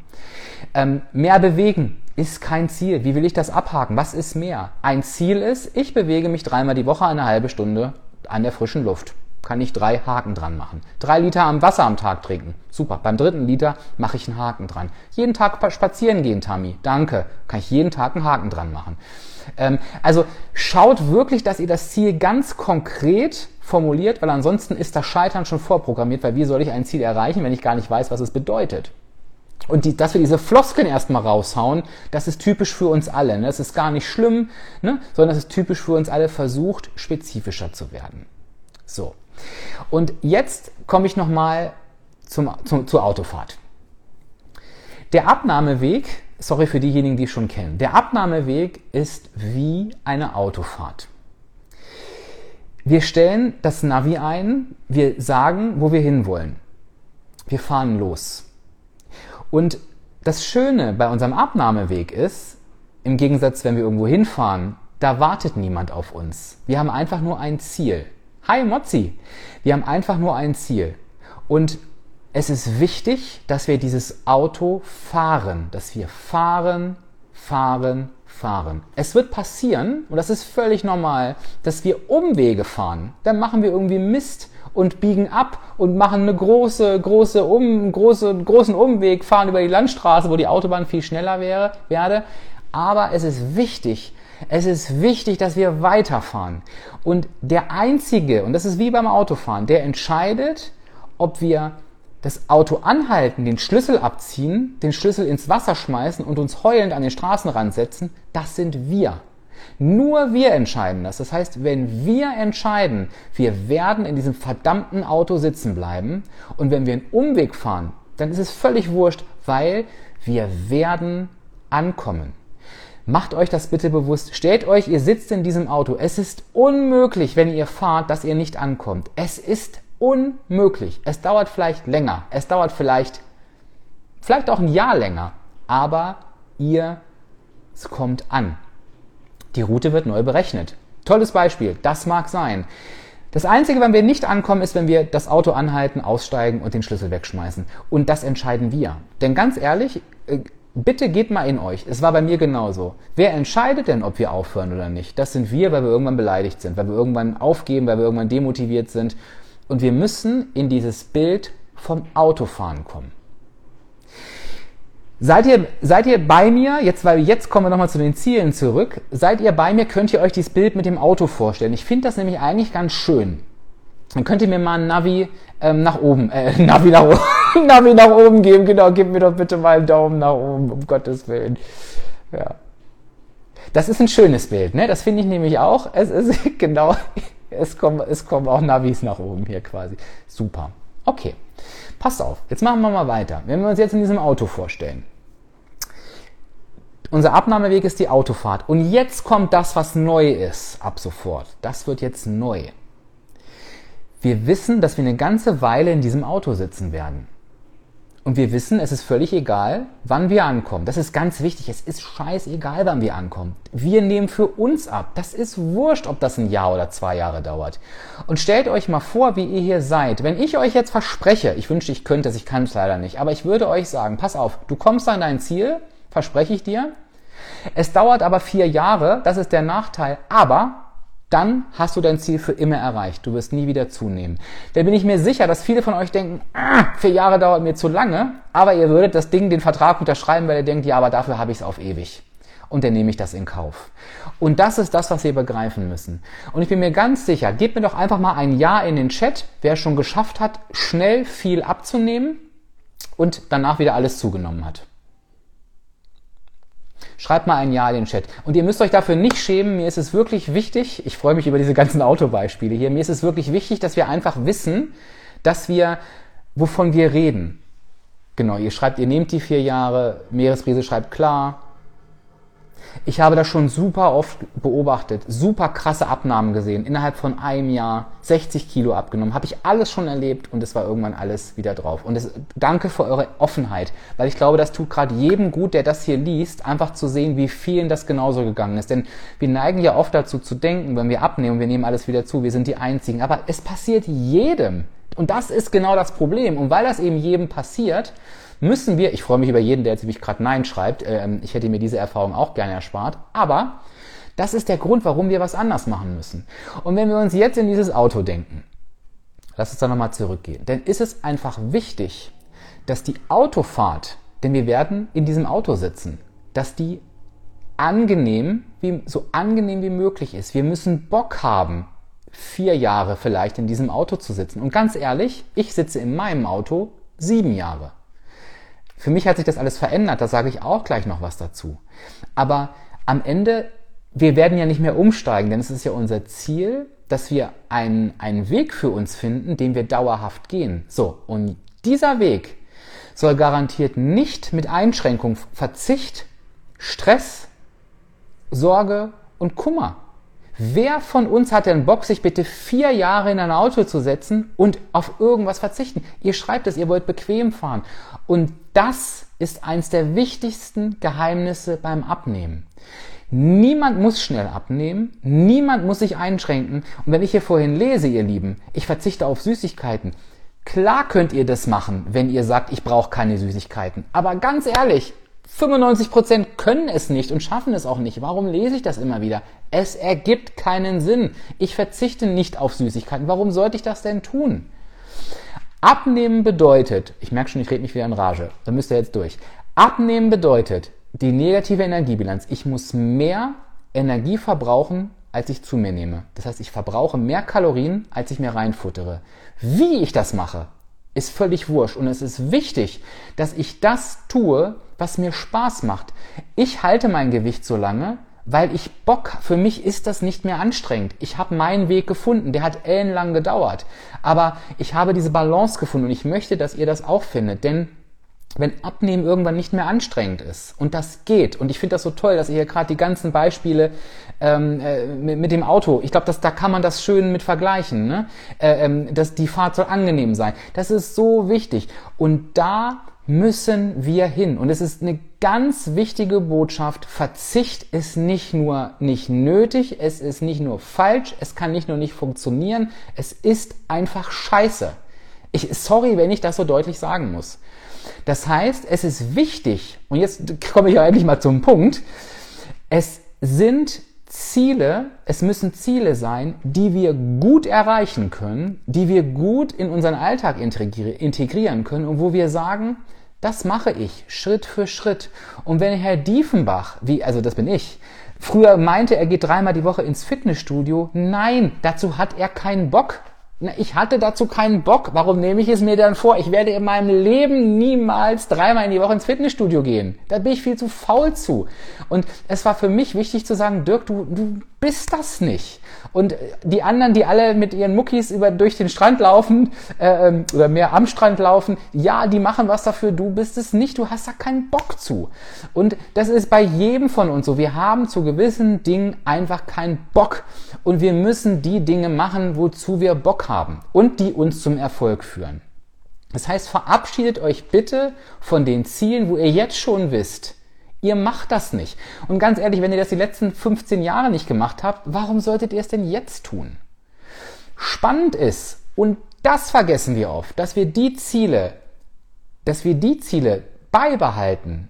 Ähm, mehr bewegen ist kein Ziel. Wie will ich das abhaken? Was ist mehr? Ein Ziel ist, ich bewege mich dreimal die Woche eine halbe Stunde an der frischen Luft. Kann ich drei Haken dran machen. Drei Liter am Wasser am Tag trinken. Super. Beim dritten Liter mache ich einen Haken dran. Jeden Tag spazieren gehen, Tammy. Danke. Kann ich jeden Tag einen Haken dran machen. Ähm, also schaut wirklich, dass ihr das Ziel ganz konkret formuliert, weil ansonsten ist das Scheitern schon vorprogrammiert, weil wie soll ich ein Ziel erreichen, wenn ich gar nicht weiß, was es bedeutet? Und die, dass wir diese Floskeln erstmal raushauen, das ist typisch für uns alle. Ne? Das ist gar nicht schlimm, ne? sondern das ist typisch für uns alle, versucht spezifischer zu werden. So. Und jetzt komme ich nochmal zum, zum, zur Autofahrt. Der Abnahmeweg, sorry für diejenigen, die es schon kennen, der Abnahmeweg ist wie eine Autofahrt. Wir stellen das Navi ein, wir sagen, wo wir hinwollen. Wir fahren los. Und das Schöne bei unserem Abnahmeweg ist, im Gegensatz, wenn wir irgendwo hinfahren, da wartet niemand auf uns. Wir haben einfach nur ein Ziel. Hi Mozzi! Wir haben einfach nur ein Ziel. Und es ist wichtig, dass wir dieses Auto fahren, dass wir fahren, fahren, fahren. Es wird passieren, und das ist völlig normal, dass wir Umwege fahren. Dann machen wir irgendwie Mist und biegen ab und machen eine große, große, um, große, großen Umweg, fahren über die Landstraße, wo die Autobahn viel schneller wäre, werde. Aber es ist wichtig, es ist wichtig, dass wir weiterfahren. Und der Einzige, und das ist wie beim Autofahren, der entscheidet, ob wir das Auto anhalten, den Schlüssel abziehen, den Schlüssel ins Wasser schmeißen und uns heulend an den Straßenrand setzen, das sind wir. Nur wir entscheiden das. Das heißt, wenn wir entscheiden, wir werden in diesem verdammten Auto sitzen bleiben und wenn wir einen Umweg fahren, dann ist es völlig wurscht, weil wir werden ankommen. Macht euch das bitte bewusst. Stellt euch, ihr sitzt in diesem Auto. Es ist unmöglich, wenn ihr fahrt, dass ihr nicht ankommt. Es ist unmöglich. Es dauert vielleicht länger. Es dauert vielleicht, vielleicht auch ein Jahr länger. Aber ihr, es kommt an. Die Route wird neu berechnet. Tolles Beispiel, das mag sein. Das Einzige, wann wir nicht ankommen, ist, wenn wir das Auto anhalten, aussteigen und den Schlüssel wegschmeißen. Und das entscheiden wir. Denn ganz ehrlich, äh, bitte geht mal in euch. Es war bei mir genauso. Wer entscheidet denn, ob wir aufhören oder nicht? Das sind wir, weil wir irgendwann beleidigt sind, weil wir irgendwann aufgeben, weil wir irgendwann demotiviert sind. Und wir müssen in dieses Bild vom Autofahren kommen. Seid ihr, seid ihr bei mir, jetzt, weil jetzt kommen wir nochmal zu den Zielen zurück, seid ihr bei mir, könnt ihr euch dieses Bild mit dem Auto vorstellen. Ich finde das nämlich eigentlich ganz schön. Dann könnt ihr mir mal ein Navi ähm, nach oben, äh, [laughs] Navi nach oben, [laughs] Navi nach oben geben, genau, gib mir doch bitte mal einen Daumen nach oben, um Gottes Willen. Ja. Das ist ein schönes Bild, ne? Das finde ich nämlich auch. Es ist [laughs] genau, es kommen, es kommen auch Navis nach oben hier quasi. Super. Okay. Passt auf. Jetzt machen wir mal weiter. Wenn wir uns jetzt in diesem Auto vorstellen. Unser Abnahmeweg ist die Autofahrt. Und jetzt kommt das, was neu ist, ab sofort. Das wird jetzt neu. Wir wissen, dass wir eine ganze Weile in diesem Auto sitzen werden. Und wir wissen, es ist völlig egal, wann wir ankommen. Das ist ganz wichtig. Es ist scheißegal, wann wir ankommen. Wir nehmen für uns ab. Das ist wurscht, ob das ein Jahr oder zwei Jahre dauert. Und stellt euch mal vor, wie ihr hier seid. Wenn ich euch jetzt verspreche, ich wünschte, ich könnte es, ich kann es leider nicht, aber ich würde euch sagen, pass auf, du kommst an dein Ziel, verspreche ich dir. Es dauert aber vier Jahre, das ist der Nachteil. Aber dann hast du dein Ziel für immer erreicht. Du wirst nie wieder zunehmen. Da bin ich mir sicher, dass viele von euch denken, ah, vier Jahre dauert mir zu lange, aber ihr würdet das Ding, den Vertrag unterschreiben, weil ihr denkt, ja, aber dafür habe ich es auf ewig. Und dann nehme ich das in Kauf. Und das ist das, was wir begreifen müssen. Und ich bin mir ganz sicher, gebt mir doch einfach mal ein Ja in den Chat, wer schon geschafft hat, schnell viel abzunehmen und danach wieder alles zugenommen hat. Schreibt mal ein Ja in den Chat. Und ihr müsst euch dafür nicht schämen. Mir ist es wirklich wichtig, ich freue mich über diese ganzen Autobeispiele hier, mir ist es wirklich wichtig, dass wir einfach wissen, dass wir, wovon wir reden. Genau, ihr schreibt, ihr nehmt die vier Jahre, Meeresbrise schreibt klar, ich habe das schon super oft beobachtet, super krasse Abnahmen gesehen. Innerhalb von einem Jahr 60 Kilo abgenommen. Habe ich alles schon erlebt und es war irgendwann alles wieder drauf. Und es, danke für eure Offenheit, weil ich glaube, das tut gerade jedem gut, der das hier liest, einfach zu sehen, wie vielen das genauso gegangen ist. Denn wir neigen ja oft dazu zu denken, wenn wir abnehmen, wir nehmen alles wieder zu, wir sind die Einzigen. Aber es passiert jedem. Und das ist genau das Problem. Und weil das eben jedem passiert, müssen wir, ich freue mich über jeden, der jetzt nämlich gerade Nein schreibt, ähm, ich hätte mir diese Erfahrung auch gerne erspart, aber das ist der Grund, warum wir was anders machen müssen. Und wenn wir uns jetzt in dieses Auto denken, lass uns da nochmal zurückgehen, dann ist es einfach wichtig, dass die Autofahrt, denn wir werden in diesem Auto sitzen, dass die angenehm, wie, so angenehm wie möglich ist. Wir müssen Bock haben, vier Jahre vielleicht in diesem Auto zu sitzen. Und ganz ehrlich, ich sitze in meinem Auto sieben Jahre. Für mich hat sich das alles verändert, da sage ich auch gleich noch was dazu. Aber am Ende, wir werden ja nicht mehr umsteigen, denn es ist ja unser Ziel, dass wir einen, einen Weg für uns finden, den wir dauerhaft gehen. So, und dieser Weg soll garantiert nicht mit Einschränkung, Verzicht, Stress, Sorge und Kummer Wer von uns hat denn Bock, sich bitte vier Jahre in ein Auto zu setzen und auf irgendwas verzichten? Ihr schreibt es, ihr wollt bequem fahren. Und das ist eins der wichtigsten Geheimnisse beim Abnehmen. Niemand muss schnell abnehmen, niemand muss sich einschränken. Und wenn ich hier vorhin lese, ihr Lieben, ich verzichte auf Süßigkeiten. Klar könnt ihr das machen, wenn ihr sagt, ich brauche keine Süßigkeiten. Aber ganz ehrlich, 95% können es nicht und schaffen es auch nicht. Warum lese ich das immer wieder? Es ergibt keinen Sinn. Ich verzichte nicht auf Süßigkeiten. Warum sollte ich das denn tun? Abnehmen bedeutet, ich merke schon, ich rede mich wieder in Rage, da müsst ihr jetzt durch. Abnehmen bedeutet die negative Energiebilanz. Ich muss mehr Energie verbrauchen, als ich zu mir nehme. Das heißt, ich verbrauche mehr Kalorien, als ich mir reinfuttere. Wie ich das mache, ist völlig wurscht. Und es ist wichtig, dass ich das tue, was mir Spaß macht. Ich halte mein Gewicht so lange, weil ich Bock, für mich ist das nicht mehr anstrengend. Ich habe meinen Weg gefunden, der hat ellenlang gedauert. Aber ich habe diese Balance gefunden und ich möchte, dass ihr das auch findet. Denn wenn Abnehmen irgendwann nicht mehr anstrengend ist und das geht und ich finde das so toll, dass ihr hier gerade die ganzen Beispiele ähm, äh, mit, mit, dem Auto, ich glaube, da kann man das schön mit vergleichen, ne? äh, ähm, dass die Fahrt soll angenehm sein. Das ist so wichtig und da müssen wir hin. Und es ist eine ganz wichtige Botschaft. Verzicht ist nicht nur nicht nötig, es ist nicht nur falsch, es kann nicht nur nicht funktionieren, es ist einfach scheiße. Ich, sorry, wenn ich das so deutlich sagen muss. Das heißt, es ist wichtig, und jetzt komme ich ja endlich mal zum Punkt, es sind Ziele, es müssen Ziele sein, die wir gut erreichen können, die wir gut in unseren Alltag integrieren können und wo wir sagen, das mache ich Schritt für Schritt. Und wenn Herr Diefenbach, wie, also das bin ich, früher meinte, er geht dreimal die Woche ins Fitnessstudio, nein, dazu hat er keinen Bock. Ich hatte dazu keinen Bock. Warum nehme ich es mir dann vor? Ich werde in meinem Leben niemals dreimal in die Woche ins Fitnessstudio gehen. Da bin ich viel zu faul zu. Und es war für mich wichtig zu sagen, Dirk, du, du bist das nicht. Und die anderen, die alle mit ihren Muckis über, durch den Strand laufen äh, ähm, oder mehr am Strand laufen, ja, die machen was dafür, du bist es nicht, du hast da keinen Bock zu. Und das ist bei jedem von uns so. Wir haben zu gewissen Dingen einfach keinen Bock. Und wir müssen die Dinge machen, wozu wir Bock haben und die uns zum Erfolg führen. Das heißt, verabschiedet euch bitte von den Zielen, wo ihr jetzt schon wisst, Ihr macht das nicht. Und ganz ehrlich, wenn ihr das die letzten 15 Jahre nicht gemacht habt, warum solltet ihr es denn jetzt tun? Spannend ist, und das vergessen wir oft, dass wir die Ziele, dass wir die Ziele beibehalten,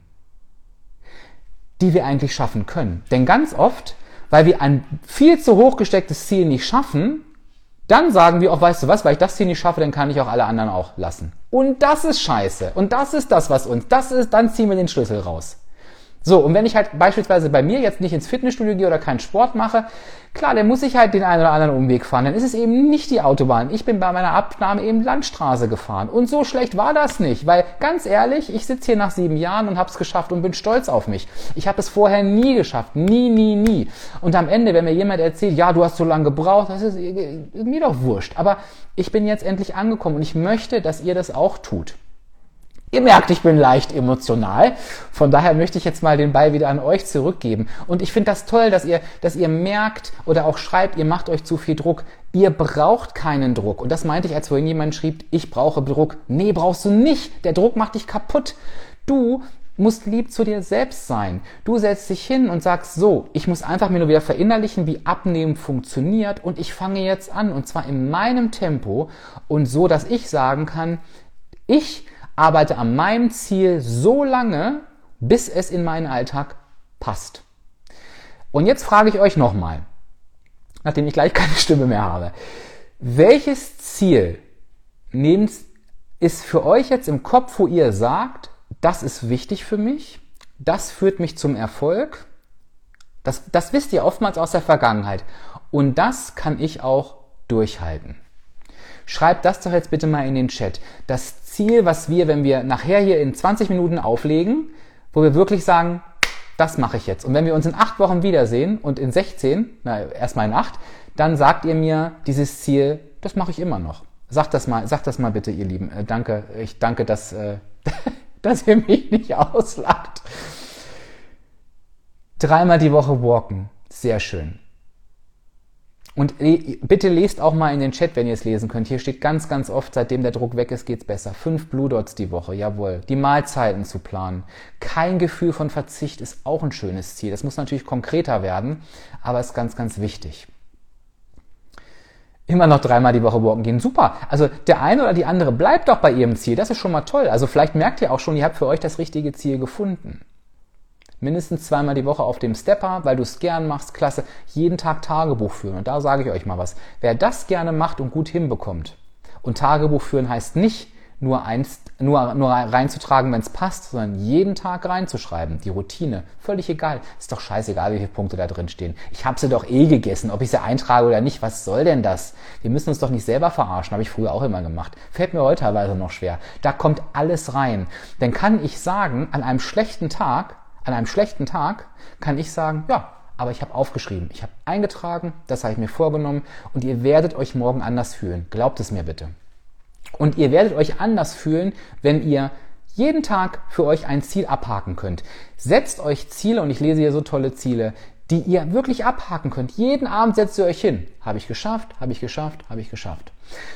die wir eigentlich schaffen können. Denn ganz oft, weil wir ein viel zu hoch gestecktes Ziel nicht schaffen, dann sagen wir auch, weißt du was, weil ich das Ziel nicht schaffe, dann kann ich auch alle anderen auch lassen. Und das ist scheiße. Und das ist das, was uns, das ist, dann ziehen wir den Schlüssel raus. So, und wenn ich halt beispielsweise bei mir jetzt nicht ins Fitnessstudio gehe oder keinen Sport mache, klar, dann muss ich halt den einen oder anderen Umweg fahren. Dann ist es eben nicht die Autobahn. Ich bin bei meiner Abnahme eben Landstraße gefahren. Und so schlecht war das nicht, weil ganz ehrlich, ich sitze hier nach sieben Jahren und habe es geschafft und bin stolz auf mich. Ich habe es vorher nie geschafft. Nie, nie, nie. Und am Ende, wenn mir jemand erzählt, ja, du hast so lange gebraucht, das ist, ist mir doch wurscht. Aber ich bin jetzt endlich angekommen und ich möchte, dass ihr das auch tut. Ihr merkt, ich bin leicht emotional. Von daher möchte ich jetzt mal den Ball wieder an euch zurückgeben. Und ich finde das toll, dass ihr, dass ihr merkt oder auch schreibt, ihr macht euch zu viel Druck. Ihr braucht keinen Druck. Und das meinte ich, als vorhin jemand schrieb, ich brauche Druck. Nee, brauchst du nicht. Der Druck macht dich kaputt. Du musst lieb zu dir selbst sein. Du setzt dich hin und sagst so, ich muss einfach mir nur wieder verinnerlichen, wie Abnehmen funktioniert und ich fange jetzt an und zwar in meinem Tempo und so, dass ich sagen kann, ich arbeite an meinem Ziel so lange, bis es in meinen Alltag passt. Und jetzt frage ich euch nochmal, nachdem ich gleich [laughs] keine Stimme mehr habe, welches Ziel nehmt, ist für euch jetzt im Kopf, wo ihr sagt, das ist wichtig für mich, das führt mich zum Erfolg, das, das wisst ihr oftmals aus der Vergangenheit und das kann ich auch durchhalten. Schreibt das doch jetzt bitte mal in den Chat. Das Ziel, was wir, wenn wir nachher hier in 20 Minuten auflegen, wo wir wirklich sagen, das mache ich jetzt. Und wenn wir uns in acht Wochen wiedersehen und in 16, na, erstmal in acht, dann sagt ihr mir dieses Ziel, das mache ich immer noch. Sagt das mal, sagt das mal bitte, ihr Lieben. Äh, danke, ich danke, dass, äh, [laughs] dass ihr mich nicht auslacht. Dreimal die Woche walken. Sehr schön. Und bitte lest auch mal in den Chat, wenn ihr es lesen könnt. Hier steht ganz, ganz oft, seitdem der Druck weg ist, geht's besser. Fünf Blue Dots die Woche, jawohl. Die Mahlzeiten zu planen. Kein Gefühl von Verzicht ist auch ein schönes Ziel. Das muss natürlich konkreter werden, aber ist ganz, ganz wichtig. Immer noch dreimal die Woche walken gehen. Super. Also der eine oder die andere bleibt doch bei ihrem Ziel. Das ist schon mal toll. Also vielleicht merkt ihr auch schon, ihr habt für euch das richtige Ziel gefunden mindestens zweimal die Woche auf dem Stepper, weil du es gern machst, klasse, jeden Tag Tagebuch führen. Und da sage ich euch mal was. Wer das gerne macht und gut hinbekommt, und Tagebuch führen heißt nicht, nur, eins, nur, nur reinzutragen, wenn es passt, sondern jeden Tag reinzuschreiben. Die Routine. Völlig egal. Ist doch scheißegal, wie viele Punkte da drin stehen. Ich habe sie doch eh gegessen, ob ich sie eintrage oder nicht. Was soll denn das? Wir müssen uns doch nicht selber verarschen. Habe ich früher auch immer gemacht. Fällt mir heute teilweise noch schwer. Da kommt alles rein. Dann kann ich sagen, an einem schlechten Tag an einem schlechten Tag kann ich sagen, ja, aber ich habe aufgeschrieben, ich habe eingetragen, das habe ich mir vorgenommen und ihr werdet euch morgen anders fühlen. Glaubt es mir bitte. Und ihr werdet euch anders fühlen, wenn ihr jeden Tag für euch ein Ziel abhaken könnt. Setzt euch Ziele, und ich lese hier so tolle Ziele, die ihr wirklich abhaken könnt. Jeden Abend setzt ihr euch hin. Habe ich geschafft, habe ich geschafft, habe ich geschafft.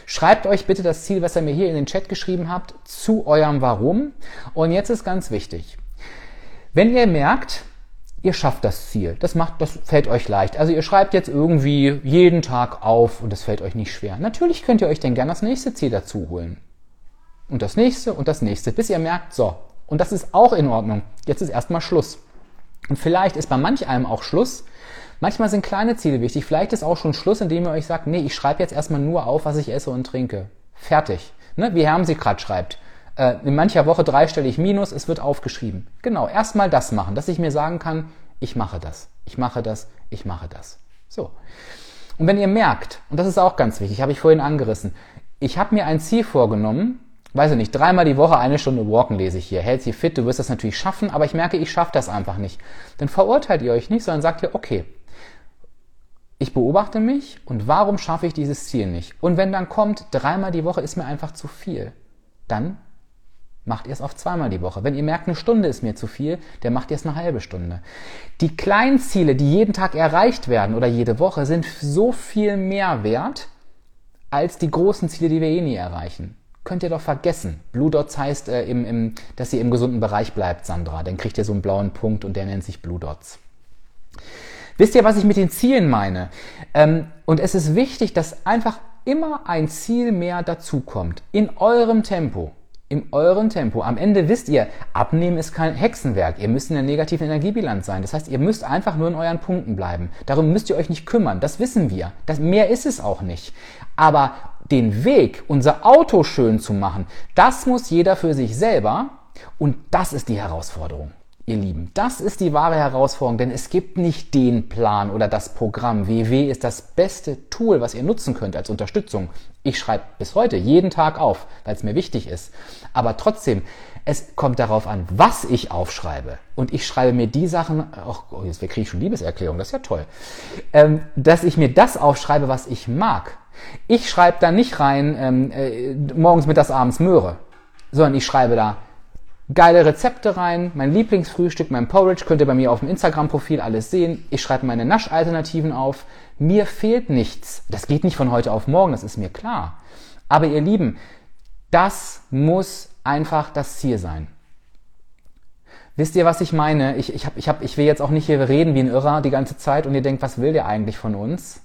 Schreibt euch bitte das Ziel, was ihr mir hier in den Chat geschrieben habt, zu eurem Warum. Und jetzt ist ganz wichtig. Wenn ihr merkt, ihr schafft das Ziel, das macht, das fällt euch leicht. Also ihr schreibt jetzt irgendwie jeden Tag auf und das fällt euch nicht schwer. Natürlich könnt ihr euch dann gerne das nächste Ziel dazu holen. Und das nächste und das nächste, bis ihr merkt, so. Und das ist auch in Ordnung. Jetzt ist erstmal Schluss. Und vielleicht ist bei manch einem auch Schluss. Manchmal sind kleine Ziele wichtig. Vielleicht ist auch schon Schluss, indem ihr euch sagt, nee, ich schreibe jetzt erstmal nur auf, was ich esse und trinke. Fertig. Ne? Wie Herm sie gerade schreibt. Äh, in mancher Woche dreistellig Minus, es wird aufgeschrieben. Genau, erstmal das machen, dass ich mir sagen kann, ich mache das, ich mache das, ich mache das. So. Und wenn ihr merkt, und das ist auch ganz wichtig, habe ich vorhin angerissen, ich habe mir ein Ziel vorgenommen, weiß ich nicht, dreimal die Woche eine Stunde walken lese ich hier. Hält sie fit, du wirst das natürlich schaffen, aber ich merke, ich schaffe das einfach nicht. Dann verurteilt ihr euch nicht, sondern sagt ihr, okay, ich beobachte mich und warum schaffe ich dieses Ziel nicht? Und wenn dann kommt, dreimal die Woche ist mir einfach zu viel, dann macht ihr es auf zweimal die Woche. Wenn ihr merkt, eine Stunde ist mir zu viel, dann macht ihr es eine halbe Stunde. Die kleinen Ziele, die jeden Tag erreicht werden oder jede Woche, sind so viel mehr wert als die großen Ziele, die wir eh nie erreichen könnt ihr doch vergessen. Blue Dots heißt, äh, im, im, dass ihr im gesunden Bereich bleibt, Sandra. Dann kriegt ihr so einen blauen Punkt und der nennt sich Blue Dots. Wisst ihr, was ich mit den Zielen meine? Ähm, und es ist wichtig, dass einfach immer ein Ziel mehr dazukommt. In eurem Tempo in eurem Tempo. Am Ende wisst ihr, abnehmen ist kein Hexenwerk. Ihr müsst in der negativen Energiebilanz sein. Das heißt, ihr müsst einfach nur in euren Punkten bleiben. Darum müsst ihr euch nicht kümmern. Das wissen wir. Das, mehr ist es auch nicht. Aber den Weg, unser Auto schön zu machen, das muss jeder für sich selber. Und das ist die Herausforderung ihr Lieben. Das ist die wahre Herausforderung, denn es gibt nicht den Plan oder das Programm. WW ist das beste Tool, was ihr nutzen könnt als Unterstützung. Ich schreibe bis heute jeden Tag auf, weil es mir wichtig ist. Aber trotzdem, es kommt darauf an, was ich aufschreibe. Und ich schreibe mir die Sachen, ach, oh, jetzt kriege ich schon Liebeserklärung, das ist ja toll, ähm, dass ich mir das aufschreibe, was ich mag. Ich schreibe da nicht rein, ähm, äh, morgens, mittags, abends Möhre, sondern ich schreibe da geile Rezepte rein, mein Lieblingsfrühstück, mein Porridge, könnt ihr bei mir auf dem Instagram-Profil alles sehen. Ich schreibe meine Naschalternativen auf. Mir fehlt nichts. Das geht nicht von heute auf morgen, das ist mir klar. Aber ihr Lieben, das muss einfach das Ziel sein. Wisst ihr, was ich meine? Ich, ich, hab, ich, hab, ich will jetzt auch nicht hier reden wie ein Irrer die ganze Zeit und ihr denkt, was will der eigentlich von uns?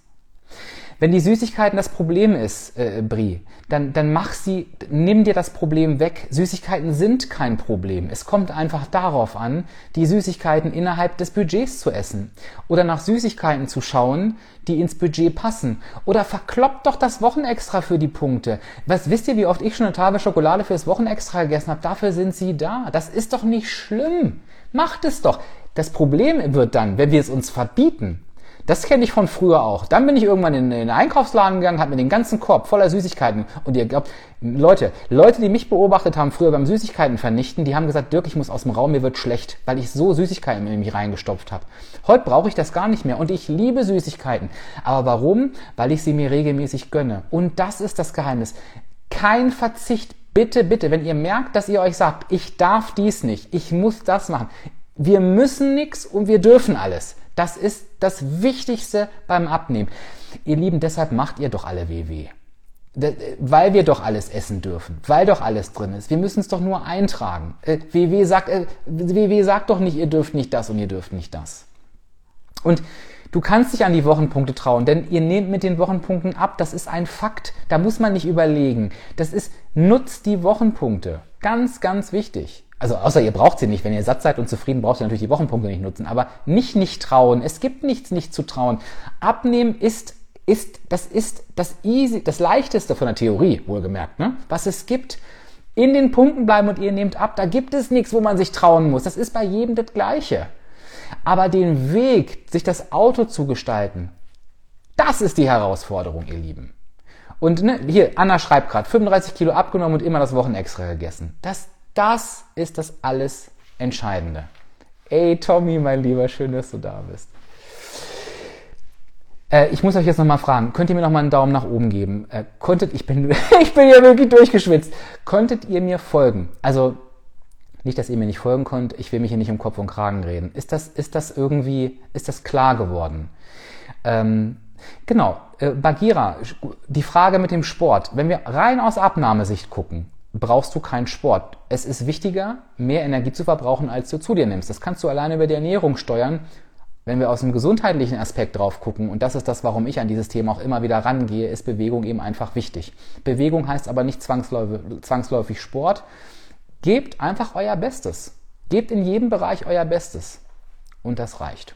Wenn die Süßigkeiten das Problem ist, äh, Brie, dann, dann mach sie, nimm dir das Problem weg. Süßigkeiten sind kein Problem. Es kommt einfach darauf an, die Süßigkeiten innerhalb des Budgets zu essen. Oder nach Süßigkeiten zu schauen, die ins Budget passen. Oder verkloppt doch das Wochenextra für die Punkte. Was wisst ihr, wie oft ich schon eine Tafel Schokolade fürs Wochenextra gegessen habe? Dafür sind sie da. Das ist doch nicht schlimm. Macht es doch. Das Problem wird dann, wenn wir es uns verbieten, das kenne ich von früher auch. Dann bin ich irgendwann in, in den Einkaufsladen gegangen, habe mir den ganzen Korb voller Süßigkeiten und ihr glaubt, Leute, Leute, die mich beobachtet haben früher beim Süßigkeiten vernichten, die haben gesagt, Dirk, ich muss aus dem Raum, mir wird schlecht, weil ich so Süßigkeiten in mich reingestopft habe. Heute brauche ich das gar nicht mehr und ich liebe Süßigkeiten. Aber warum? Weil ich sie mir regelmäßig gönne. Und das ist das Geheimnis. Kein Verzicht. Bitte, bitte, wenn ihr merkt, dass ihr euch sagt, ich darf dies nicht, ich muss das machen. Wir müssen nichts und wir dürfen alles. Das ist das Wichtigste beim Abnehmen. Ihr Lieben, deshalb macht ihr doch alle WW. Weil wir doch alles essen dürfen, weil doch alles drin ist. Wir müssen es doch nur eintragen. WW äh, sagt, äh, WW sagt doch nicht, ihr dürft nicht das und ihr dürft nicht das. Und du kannst dich an die Wochenpunkte trauen, denn ihr nehmt mit den Wochenpunkten ab. Das ist ein Fakt. Da muss man nicht überlegen. Das ist, nutzt die Wochenpunkte. Ganz, ganz wichtig. Also außer ihr braucht sie nicht. Wenn ihr satt seid und zufrieden, braucht ihr natürlich die Wochenpunkte nicht nutzen. Aber nicht nicht trauen. Es gibt nichts nicht zu trauen. Abnehmen ist ist das ist das easy, das leichteste von der Theorie wohlgemerkt, ne? Was es gibt. In den Punkten bleiben und ihr nehmt ab. Da gibt es nichts, wo man sich trauen muss. Das ist bei jedem das Gleiche. Aber den Weg, sich das Auto zu gestalten, das ist die Herausforderung, ihr Lieben. Und ne, hier, Anna schreibt gerade, 35 Kilo abgenommen und immer das Wochenextra gegessen. Das, das ist das alles Entscheidende. Ey, Tommy, mein Lieber, schön, dass du da bist. Äh, ich muss euch jetzt nochmal fragen, könnt ihr mir nochmal einen Daumen nach oben geben? Äh, konntet, ich bin, [laughs] ich bin ja wirklich durchgeschwitzt. Konntet ihr mir folgen? Also, Nicht, dass ihr mir nicht folgen könnt, ich will mich hier nicht um Kopf und Kragen reden. Ist das, ist das irgendwie, ist das klar geworden? Ähm, genau, äh, Bagira, die Frage mit dem Sport. Wenn wir rein aus Abnahmesicht gucken, brauchst du keinen Sport. Es ist wichtiger, mehr Energie zu verbrauchen, als du zu dir nimmst. Das kannst du alleine über die Ernährung steuern. Wenn wir aus dem gesundheitlichen Aspekt drauf gucken, und das ist das, warum ich an dieses Thema auch immer wieder rangehe, ist Bewegung eben einfach wichtig. Bewegung heißt aber nicht zwangsläufig, zwangsläufig Sport. Gebt einfach euer Bestes. Gebt in jedem Bereich euer Bestes. Und das reicht.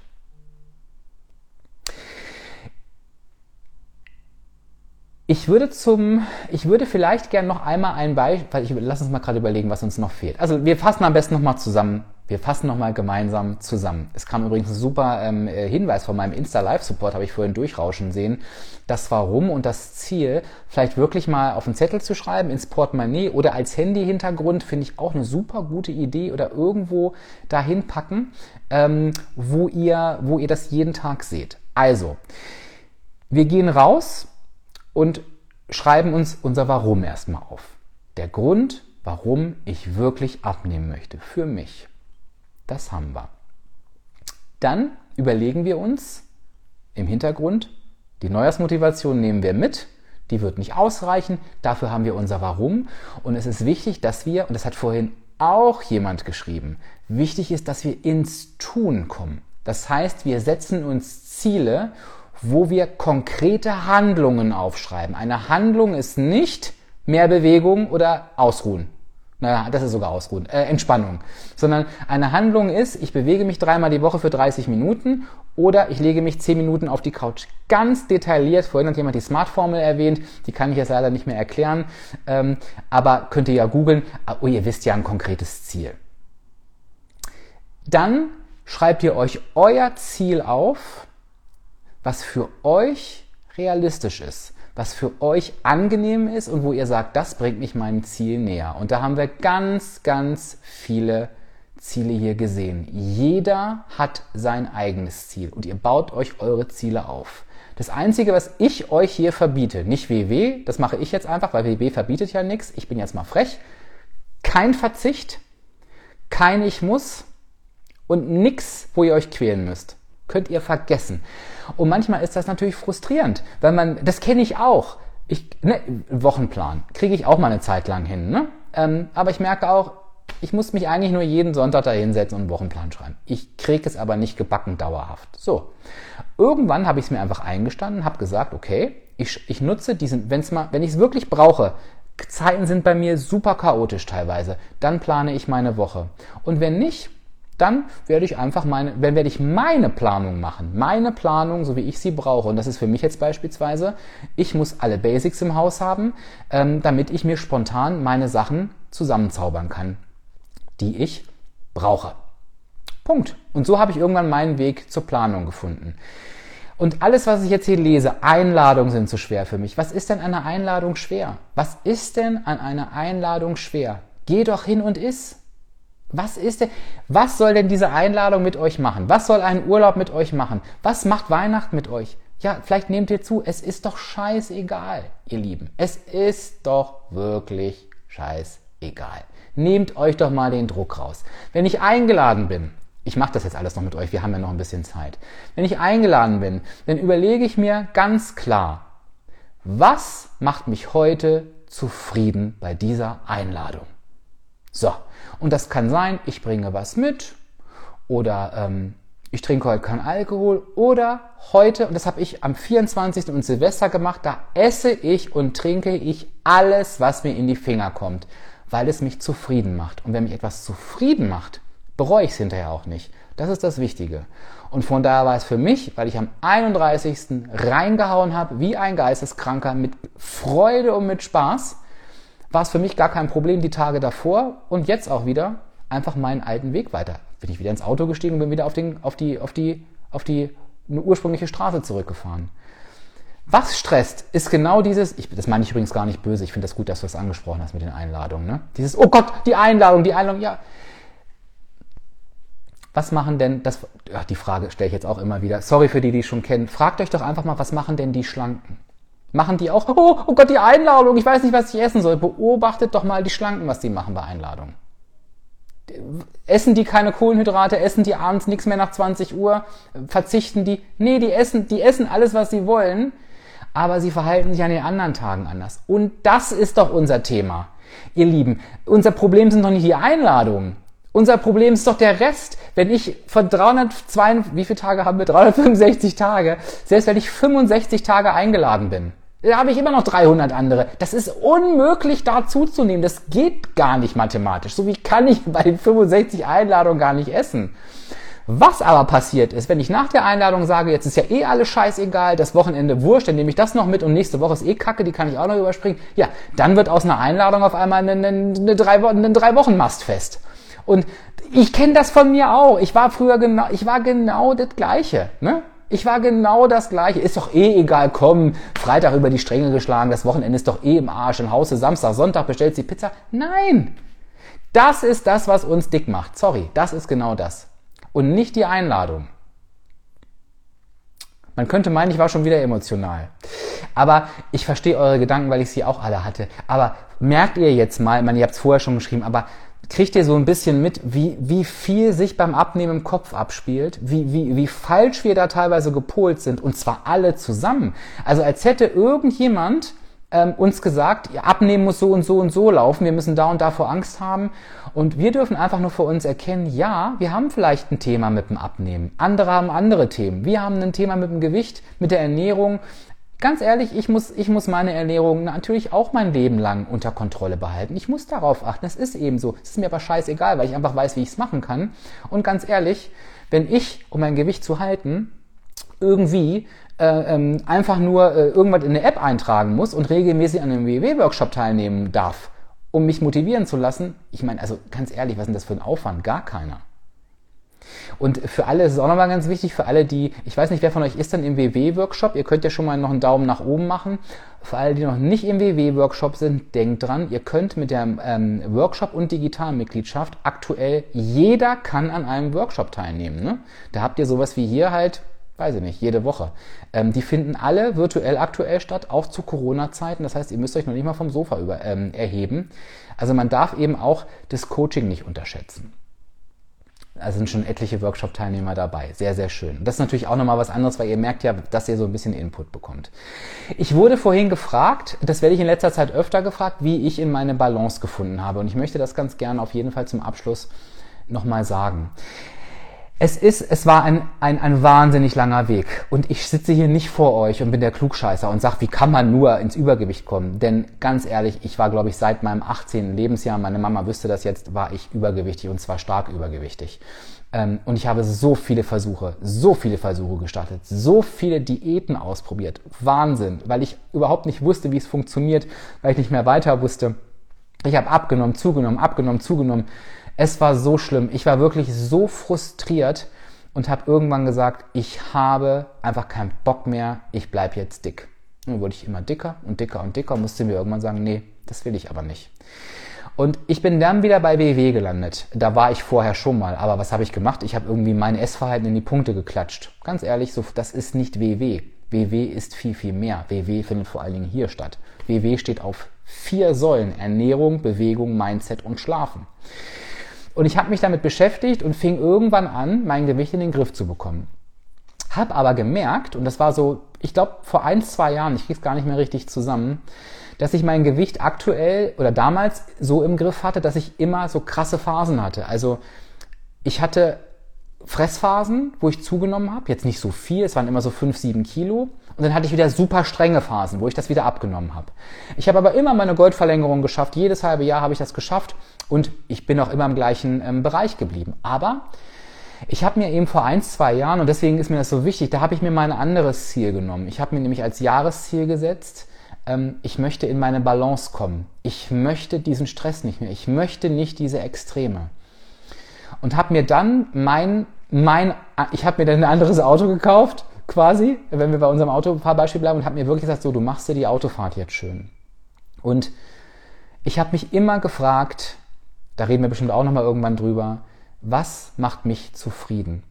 Ich würde zum, ich würde vielleicht gerne noch einmal ein Beispiel, ich lass uns mal gerade überlegen, was uns noch fehlt. Also wir fassen am besten nochmal zusammen. Wir fassen nochmal gemeinsam zusammen. Es kam übrigens ein super ähm, äh, Hinweis von meinem Insta-Live-Support, habe ich vorhin durchrauschen sehen, das Warum und das Ziel vielleicht wirklich mal auf einen Zettel zu schreiben, ins Portemonnaie oder als Handy-Hintergrund, finde ich auch eine super gute Idee oder irgendwo dahin packen, ähm, wo, ihr, wo ihr das jeden Tag seht. Also, wir gehen raus und schreiben uns unser Warum erstmal auf. Der Grund, warum ich wirklich abnehmen möchte, für mich. Das haben wir. Dann überlegen wir uns im Hintergrund, die Neujahrsmotivation nehmen wir mit, die wird nicht ausreichen, dafür haben wir unser Warum und es ist wichtig, dass wir, und das hat vorhin auch jemand geschrieben, wichtig ist, dass wir ins Tun kommen. Das heißt, wir setzen uns Ziele wo wir konkrete Handlungen aufschreiben. Eine Handlung ist nicht mehr Bewegung oder Ausruhen. Naja, das ist sogar Ausruhen, äh, Entspannung. Sondern eine Handlung ist, ich bewege mich dreimal die Woche für 30 Minuten oder ich lege mich 10 Minuten auf die Couch. Ganz detailliert, vorhin hat jemand die Smart-Formel erwähnt, die kann ich jetzt leider nicht mehr erklären, ähm, aber könnt ihr ja googeln, oh, ihr wisst ja ein konkretes Ziel. Dann schreibt ihr euch euer Ziel auf, was für euch realistisch ist, was für euch angenehm ist und wo ihr sagt, das bringt mich meinem Ziel näher. Und da haben wir ganz, ganz viele Ziele hier gesehen. Jeder hat sein eigenes Ziel und ihr baut euch eure Ziele auf. Das Einzige, was ich euch hier verbiete, nicht WW, das mache ich jetzt einfach, weil WW verbietet ja nichts, ich bin jetzt mal frech, kein Verzicht, kein Ich muss und nichts, wo ihr euch quälen müsst. Könnt ihr vergessen. Und manchmal ist das natürlich frustrierend, weil man, das kenne ich auch. Ich, ne, Wochenplan kriege ich auch mal eine Zeit lang hin. Ne? Ähm, aber ich merke auch, ich muss mich eigentlich nur jeden Sonntag da hinsetzen und einen Wochenplan schreiben. Ich kriege es aber nicht gebacken dauerhaft. So. Irgendwann habe ich es mir einfach eingestanden, habe gesagt, okay, ich, ich nutze diesen, wenn's mal, wenn ich es wirklich brauche, Zeiten sind bei mir super chaotisch teilweise, dann plane ich meine Woche. Und wenn nicht, dann werde ich einfach meine, dann werde ich meine Planung machen. Meine Planung, so wie ich sie brauche. Und das ist für mich jetzt beispielsweise, ich muss alle Basics im Haus haben, ähm, damit ich mir spontan meine Sachen zusammenzaubern kann, die ich brauche. Punkt. Und so habe ich irgendwann meinen Weg zur Planung gefunden. Und alles, was ich jetzt hier lese, Einladungen sind zu schwer für mich. Was ist denn an einer Einladung schwer? Was ist denn an einer Einladung schwer? Geh doch hin und iss. Was ist denn, was soll denn diese Einladung mit euch machen? Was soll ein Urlaub mit euch machen? Was macht Weihnachten mit euch? Ja, vielleicht nehmt ihr zu, es ist doch scheißegal, ihr Lieben. Es ist doch wirklich scheißegal. Nehmt euch doch mal den Druck raus. Wenn ich eingeladen bin, ich mache das jetzt alles noch mit euch, wir haben ja noch ein bisschen Zeit. Wenn ich eingeladen bin, dann überlege ich mir ganz klar, was macht mich heute zufrieden bei dieser Einladung? So, und das kann sein, ich bringe was mit oder ähm, ich trinke heute keinen Alkohol oder heute, und das habe ich am 24. und Silvester gemacht, da esse ich und trinke ich alles, was mir in die Finger kommt, weil es mich zufrieden macht. Und wenn mich etwas zufrieden macht, bereue ich es hinterher auch nicht. Das ist das Wichtige. Und von daher war es für mich, weil ich am 31. reingehauen habe, wie ein Geisteskranker, mit Freude und mit Spaß, war es für mich gar kein Problem die Tage davor und jetzt auch wieder einfach meinen alten Weg weiter. Bin ich wieder ins Auto gestiegen und bin wieder auf, den, auf, die, auf, die, auf die ursprüngliche Straße zurückgefahren. Was stresst, ist genau dieses, ich, das meine ich übrigens gar nicht böse, ich finde das gut, dass du das angesprochen hast mit den Einladungen. Ne? Dieses, oh Gott, die Einladung, die Einladung, ja. Was machen denn, das, ja, die Frage stelle ich jetzt auch immer wieder, sorry für die, die es schon kennen, fragt euch doch einfach mal, was machen denn die Schlanken? Machen die auch, oh, oh Gott, die Einladung, ich weiß nicht, was ich essen soll. Beobachtet doch mal die Schlanken, was die machen bei Einladungen. Essen die keine Kohlenhydrate, essen die abends nichts mehr nach 20 Uhr, verzichten die? Nee, die essen, die essen alles, was sie wollen, aber sie verhalten sich an den anderen Tagen anders. Und das ist doch unser Thema. Ihr Lieben, unser Problem sind doch nicht die Einladungen. Unser Problem ist doch der Rest. Wenn ich von 302, wie viele Tage haben wir? 365 Tage. Selbst wenn ich 65 Tage eingeladen bin, da habe ich immer noch 300 andere. Das ist unmöglich da zuzunehmen. Das geht gar nicht mathematisch. So wie kann ich [laughs] bei den 65 Einladungen gar nicht essen. Was aber passiert ist, wenn ich nach der Einladung sage, jetzt ist ja eh alles scheißegal, das Wochenende wurscht, dann nehme ich das noch mit und nächste Woche ist eh kacke, die kann ich auch noch überspringen. Ja, dann wird aus einer Einladung auf einmal eine, eine, drei, eine drei Wochen Mastfest. Und ich kenne das von mir auch. Ich war früher genau, ich war genau das Gleiche. Ne? Ich war genau das Gleiche. Ist doch eh egal, komm, Freitag über die Stränge geschlagen, das Wochenende ist doch eh im Arsch, im Hause Samstag, Sonntag bestellt sie Pizza. Nein! Das ist das, was uns dick macht. Sorry, das ist genau das und nicht die Einladung. Man könnte meinen, ich war schon wieder emotional. Aber ich verstehe eure Gedanken, weil ich sie auch alle hatte. Aber merkt ihr jetzt mal, meine, ihr habt es vorher schon geschrieben, aber kriegt ihr so ein bisschen mit, wie, wie viel sich beim Abnehmen im Kopf abspielt, wie, wie, wie falsch wir da teilweise gepolt sind und zwar alle zusammen. Also als hätte irgendjemand ähm, uns gesagt, ja, abnehmen muss so und so und so laufen, wir müssen da und da vor Angst haben. Und wir dürfen einfach nur für uns erkennen, ja, wir haben vielleicht ein Thema mit dem Abnehmen. Andere haben andere Themen. Wir haben ein Thema mit dem Gewicht, mit der Ernährung. Ganz ehrlich, ich muss, ich muss meine Ernährung natürlich auch mein Leben lang unter Kontrolle behalten. Ich muss darauf achten. Es ist eben so. Es ist mir aber scheißegal, weil ich einfach weiß, wie ich es machen kann. Und ganz ehrlich, wenn ich, um mein Gewicht zu halten, irgendwie äh, ähm, einfach nur äh, irgendwas in eine App eintragen muss und regelmäßig an einem WW-Workshop teilnehmen darf, um mich motivieren zu lassen. Ich meine, also ganz ehrlich, was ist denn das für ein Aufwand? Gar keiner. Und für alle ist es auch nochmal ganz wichtig, für alle, die, ich weiß nicht, wer von euch ist dann im WW-Workshop, ihr könnt ja schon mal noch einen Daumen nach oben machen. Für alle, die noch nicht im WW-Workshop sind, denkt dran, ihr könnt mit der ähm, Workshop- und Digitalmitgliedschaft aktuell, jeder kann an einem Workshop teilnehmen. Ne? Da habt ihr sowas wie hier halt weiß ich nicht, jede Woche. Ähm, die finden alle virtuell aktuell statt, auch zu Corona-Zeiten. Das heißt, ihr müsst euch noch nicht mal vom Sofa über, ähm, erheben. Also man darf eben auch das Coaching nicht unterschätzen. Also sind schon etliche Workshop-Teilnehmer dabei. Sehr, sehr schön. Das ist natürlich auch nochmal was anderes, weil ihr merkt ja, dass ihr so ein bisschen Input bekommt. Ich wurde vorhin gefragt, das werde ich in letzter Zeit öfter gefragt, wie ich in meine Balance gefunden habe. Und ich möchte das ganz gerne auf jeden Fall zum Abschluss nochmal sagen. Es ist, es war ein, ein, ein wahnsinnig langer Weg. Und ich sitze hier nicht vor euch und bin der Klugscheißer und sage, wie kann man nur ins Übergewicht kommen? Denn ganz ehrlich, ich war, glaube ich, seit meinem 18. Lebensjahr, meine Mama wüsste das jetzt, war ich übergewichtig und zwar stark übergewichtig. Ähm, und ich habe so viele Versuche, so viele Versuche gestartet, so viele Diäten ausprobiert. Wahnsinn, weil ich überhaupt nicht wusste, wie es funktioniert, weil ich nicht mehr weiter wusste. Ich habe abgenommen, zugenommen, abgenommen, zugenommen. Es war so schlimm. Ich war wirklich so frustriert und habe irgendwann gesagt, ich habe einfach keinen Bock mehr, ich bleibe jetzt dick. Und dann wurde ich immer dicker und dicker und dicker musste mir irgendwann sagen, nee, das will ich aber nicht. Und ich bin dann wieder bei WW gelandet. Da war ich vorher schon mal. Aber was habe ich gemacht? Ich habe irgendwie mein Essverhalten in die Punkte geklatscht. Ganz ehrlich, so, das ist nicht WW. WW ist viel, viel mehr. WW findet vor allen Dingen hier statt. WW steht auf vier Säulen. Ernährung, Bewegung, Mindset und Schlafen. Und ich habe mich damit beschäftigt und fing irgendwann an, mein Gewicht in den Griff zu bekommen. Hab aber gemerkt, und das war so, ich glaube vor ein, zwei Jahren, ich krieg's gar nicht mehr richtig zusammen, dass ich mein Gewicht aktuell oder damals so im Griff hatte, dass ich immer so krasse Phasen hatte. Also ich hatte Fressphasen, wo ich zugenommen habe, jetzt nicht so viel, es waren immer so fünf, sieben Kilo. Und dann hatte ich wieder super strenge Phasen, wo ich das wieder abgenommen habe. Ich habe aber immer meine Goldverlängerung geschafft. Jedes halbe Jahr habe ich das geschafft und ich bin auch immer im gleichen ähm, Bereich geblieben. Aber ich habe mir eben vor ein, zwei Jahren, und deswegen ist mir das so wichtig, da habe ich mir mal ein anderes Ziel genommen. Ich habe mir nämlich als Jahresziel gesetzt, ähm, ich möchte in meine Balance kommen. Ich möchte diesen Stress nicht mehr. Ich möchte nicht diese Extreme. Und habe mir dann mein, mein, ich habe mir dann ein anderes Auto gekauft quasi, wenn wir bei unserem Autofahrbeispiel bleiben und habe mir wirklich gesagt, so, du machst dir die Autofahrt jetzt schön. Und ich habe mich immer gefragt, da reden wir bestimmt auch nochmal irgendwann drüber, was macht mich zufrieden?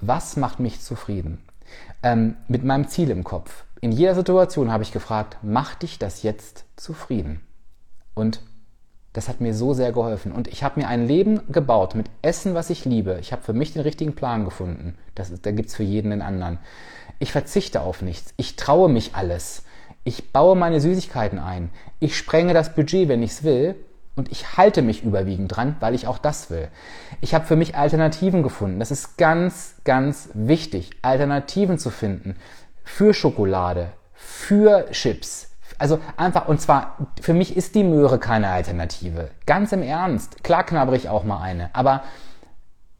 Was macht mich zufrieden? Ähm, mit meinem Ziel im Kopf. In jeder Situation habe ich gefragt, macht dich das jetzt zufrieden? Und Das hat mir so sehr geholfen. Und ich habe mir ein Leben gebaut mit Essen, was ich liebe. Ich habe für mich den richtigen Plan gefunden. Das ist, da gibt's für jeden den anderen. Ich verzichte auf nichts. Ich traue mich alles. Ich baue meine Süßigkeiten ein. Ich sprenge das Budget, wenn ich's will. Und ich halte mich überwiegend dran, weil ich auch das will. Ich habe für mich Alternativen gefunden. Das ist ganz, ganz wichtig, Alternativen zu finden für Schokolade, für Chips. Also einfach, und zwar, für mich ist die Möhre keine Alternative. Ganz im Ernst. Klar knabber ich auch mal eine. Aber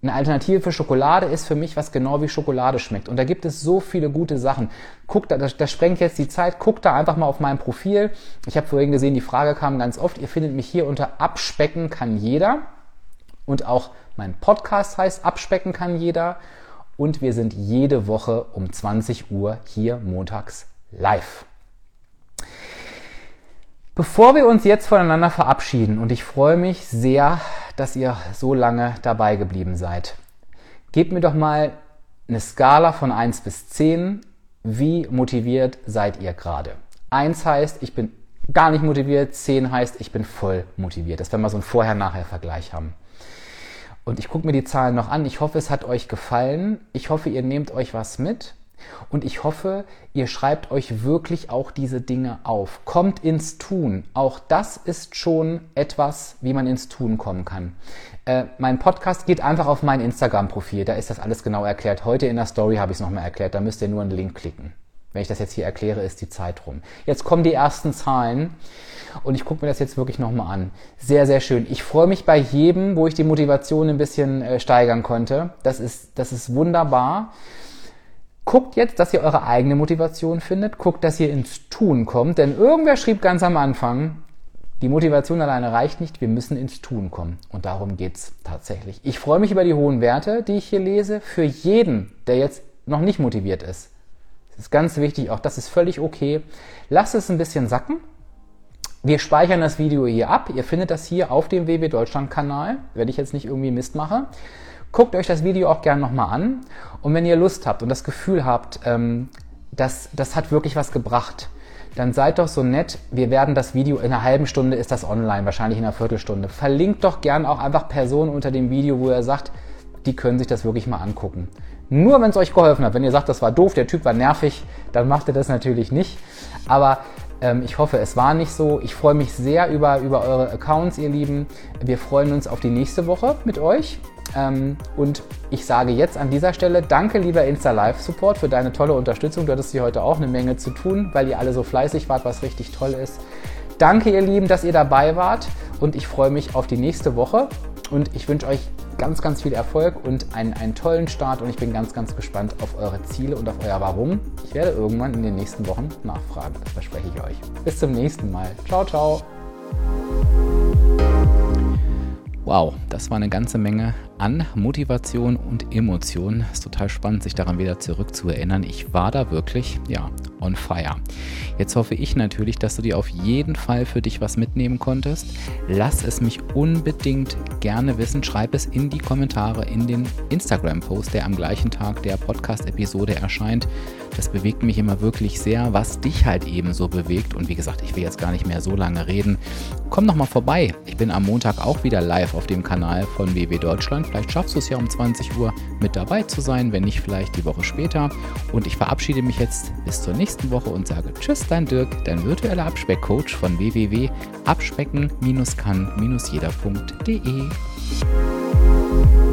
eine Alternative für Schokolade ist für mich was genau wie Schokolade schmeckt. Und da gibt es so viele gute Sachen. Guckt da, das, das sprengt jetzt die Zeit. Guckt da einfach mal auf mein Profil. Ich habe vorhin gesehen, die Frage kam ganz oft. Ihr findet mich hier unter Abspecken kann jeder. Und auch mein Podcast heißt Abspecken kann jeder. Und wir sind jede Woche um 20 Uhr hier montags live. Bevor wir uns jetzt voneinander verabschieden, und ich freue mich sehr, dass ihr so lange dabei geblieben seid, gebt mir doch mal eine Skala von 1 bis 10. Wie motiviert seid ihr gerade? 1 heißt, ich bin gar nicht motiviert, 10 heißt, ich bin voll motiviert. Das werden wir so einen Vorher-Nachher-Vergleich haben. Und ich gucke mir die Zahlen noch an. Ich hoffe, es hat euch gefallen. Ich hoffe, ihr nehmt euch was mit. Und ich hoffe, ihr schreibt euch wirklich auch diese Dinge auf. Kommt ins Tun. Auch das ist schon etwas, wie man ins Tun kommen kann. Äh, mein Podcast geht einfach auf mein Instagram-Profil. Da ist das alles genau erklärt. Heute in der Story habe ich es nochmal erklärt. Da müsst ihr nur einen Link klicken. Wenn ich das jetzt hier erkläre, ist die Zeit rum. Jetzt kommen die ersten Zahlen und ich gucke mir das jetzt wirklich nochmal an. Sehr, sehr schön. Ich freue mich bei jedem, wo ich die Motivation ein bisschen äh, steigern konnte. Das ist, das ist wunderbar. Guckt jetzt, dass ihr eure eigene Motivation findet. Guckt, dass ihr ins Tun kommt. Denn irgendwer schrieb ganz am Anfang, die Motivation alleine reicht nicht, wir müssen ins Tun kommen. Und darum geht's tatsächlich. Ich freue mich über die hohen Werte, die ich hier lese, für jeden, der jetzt noch nicht motiviert ist. Das ist ganz wichtig, auch das ist völlig okay. Lasst es ein bisschen sacken. Wir speichern das Video hier ab. Ihr findet das hier auf dem WW Deutschland Kanal, wenn ich jetzt nicht irgendwie Mist mache. Guckt euch das Video auch gerne nochmal an. Und wenn ihr Lust habt und das Gefühl habt, ähm, das, das hat wirklich was gebracht, dann seid doch so nett. Wir werden das Video in einer halben Stunde ist das online, wahrscheinlich in einer Viertelstunde. Verlinkt doch gern auch einfach Personen unter dem Video, wo ihr sagt, die können sich das wirklich mal angucken. Nur wenn es euch geholfen hat. Wenn ihr sagt, das war doof, der Typ war nervig, dann macht ihr das natürlich nicht. Aber ähm, ich hoffe, es war nicht so. Ich freue mich sehr über, über eure Accounts, ihr Lieben. Wir freuen uns auf die nächste Woche mit euch. Ähm, und ich sage jetzt an dieser Stelle danke, lieber Insta-Live-Support, für deine tolle Unterstützung. Du hattest hier heute auch eine Menge zu tun, weil ihr alle so fleißig wart, was richtig toll ist. Danke, ihr Lieben, dass ihr dabei wart und ich freue mich auf die nächste Woche und ich wünsche euch ganz, ganz viel Erfolg und einen, einen tollen Start und ich bin ganz, ganz gespannt auf eure Ziele und auf euer Warum. Ich werde irgendwann in den nächsten Wochen nachfragen, das verspreche ich euch. Bis zum nächsten Mal. Ciao, ciao. Wow, das war eine ganze Menge an Motivation und Emotion. Ist total spannend, sich daran wieder zurückzuerinnern. Ich war da wirklich, ja, on fire. Jetzt hoffe ich natürlich, dass du dir auf jeden Fall für dich was mitnehmen konntest. Lass es mich unbedingt gerne wissen. Schreib es in die Kommentare in den Instagram-Post, der am gleichen Tag der Podcast-Episode erscheint. Das bewegt mich immer wirklich sehr, was dich halt eben so bewegt. Und wie gesagt, ich will jetzt gar nicht mehr so lange reden. Komm noch mal vorbei. Ich bin am Montag auch wieder live auf dem Kanal von WW Deutschland. Vielleicht schaffst du es ja um 20 Uhr mit dabei zu sein, wenn nicht vielleicht die Woche später. Und ich verabschiede mich jetzt bis zur nächsten Woche und sage Tschüss, dein Dirk, dein virtueller Abspeckcoach von www.abspecken-kann-jeder.de.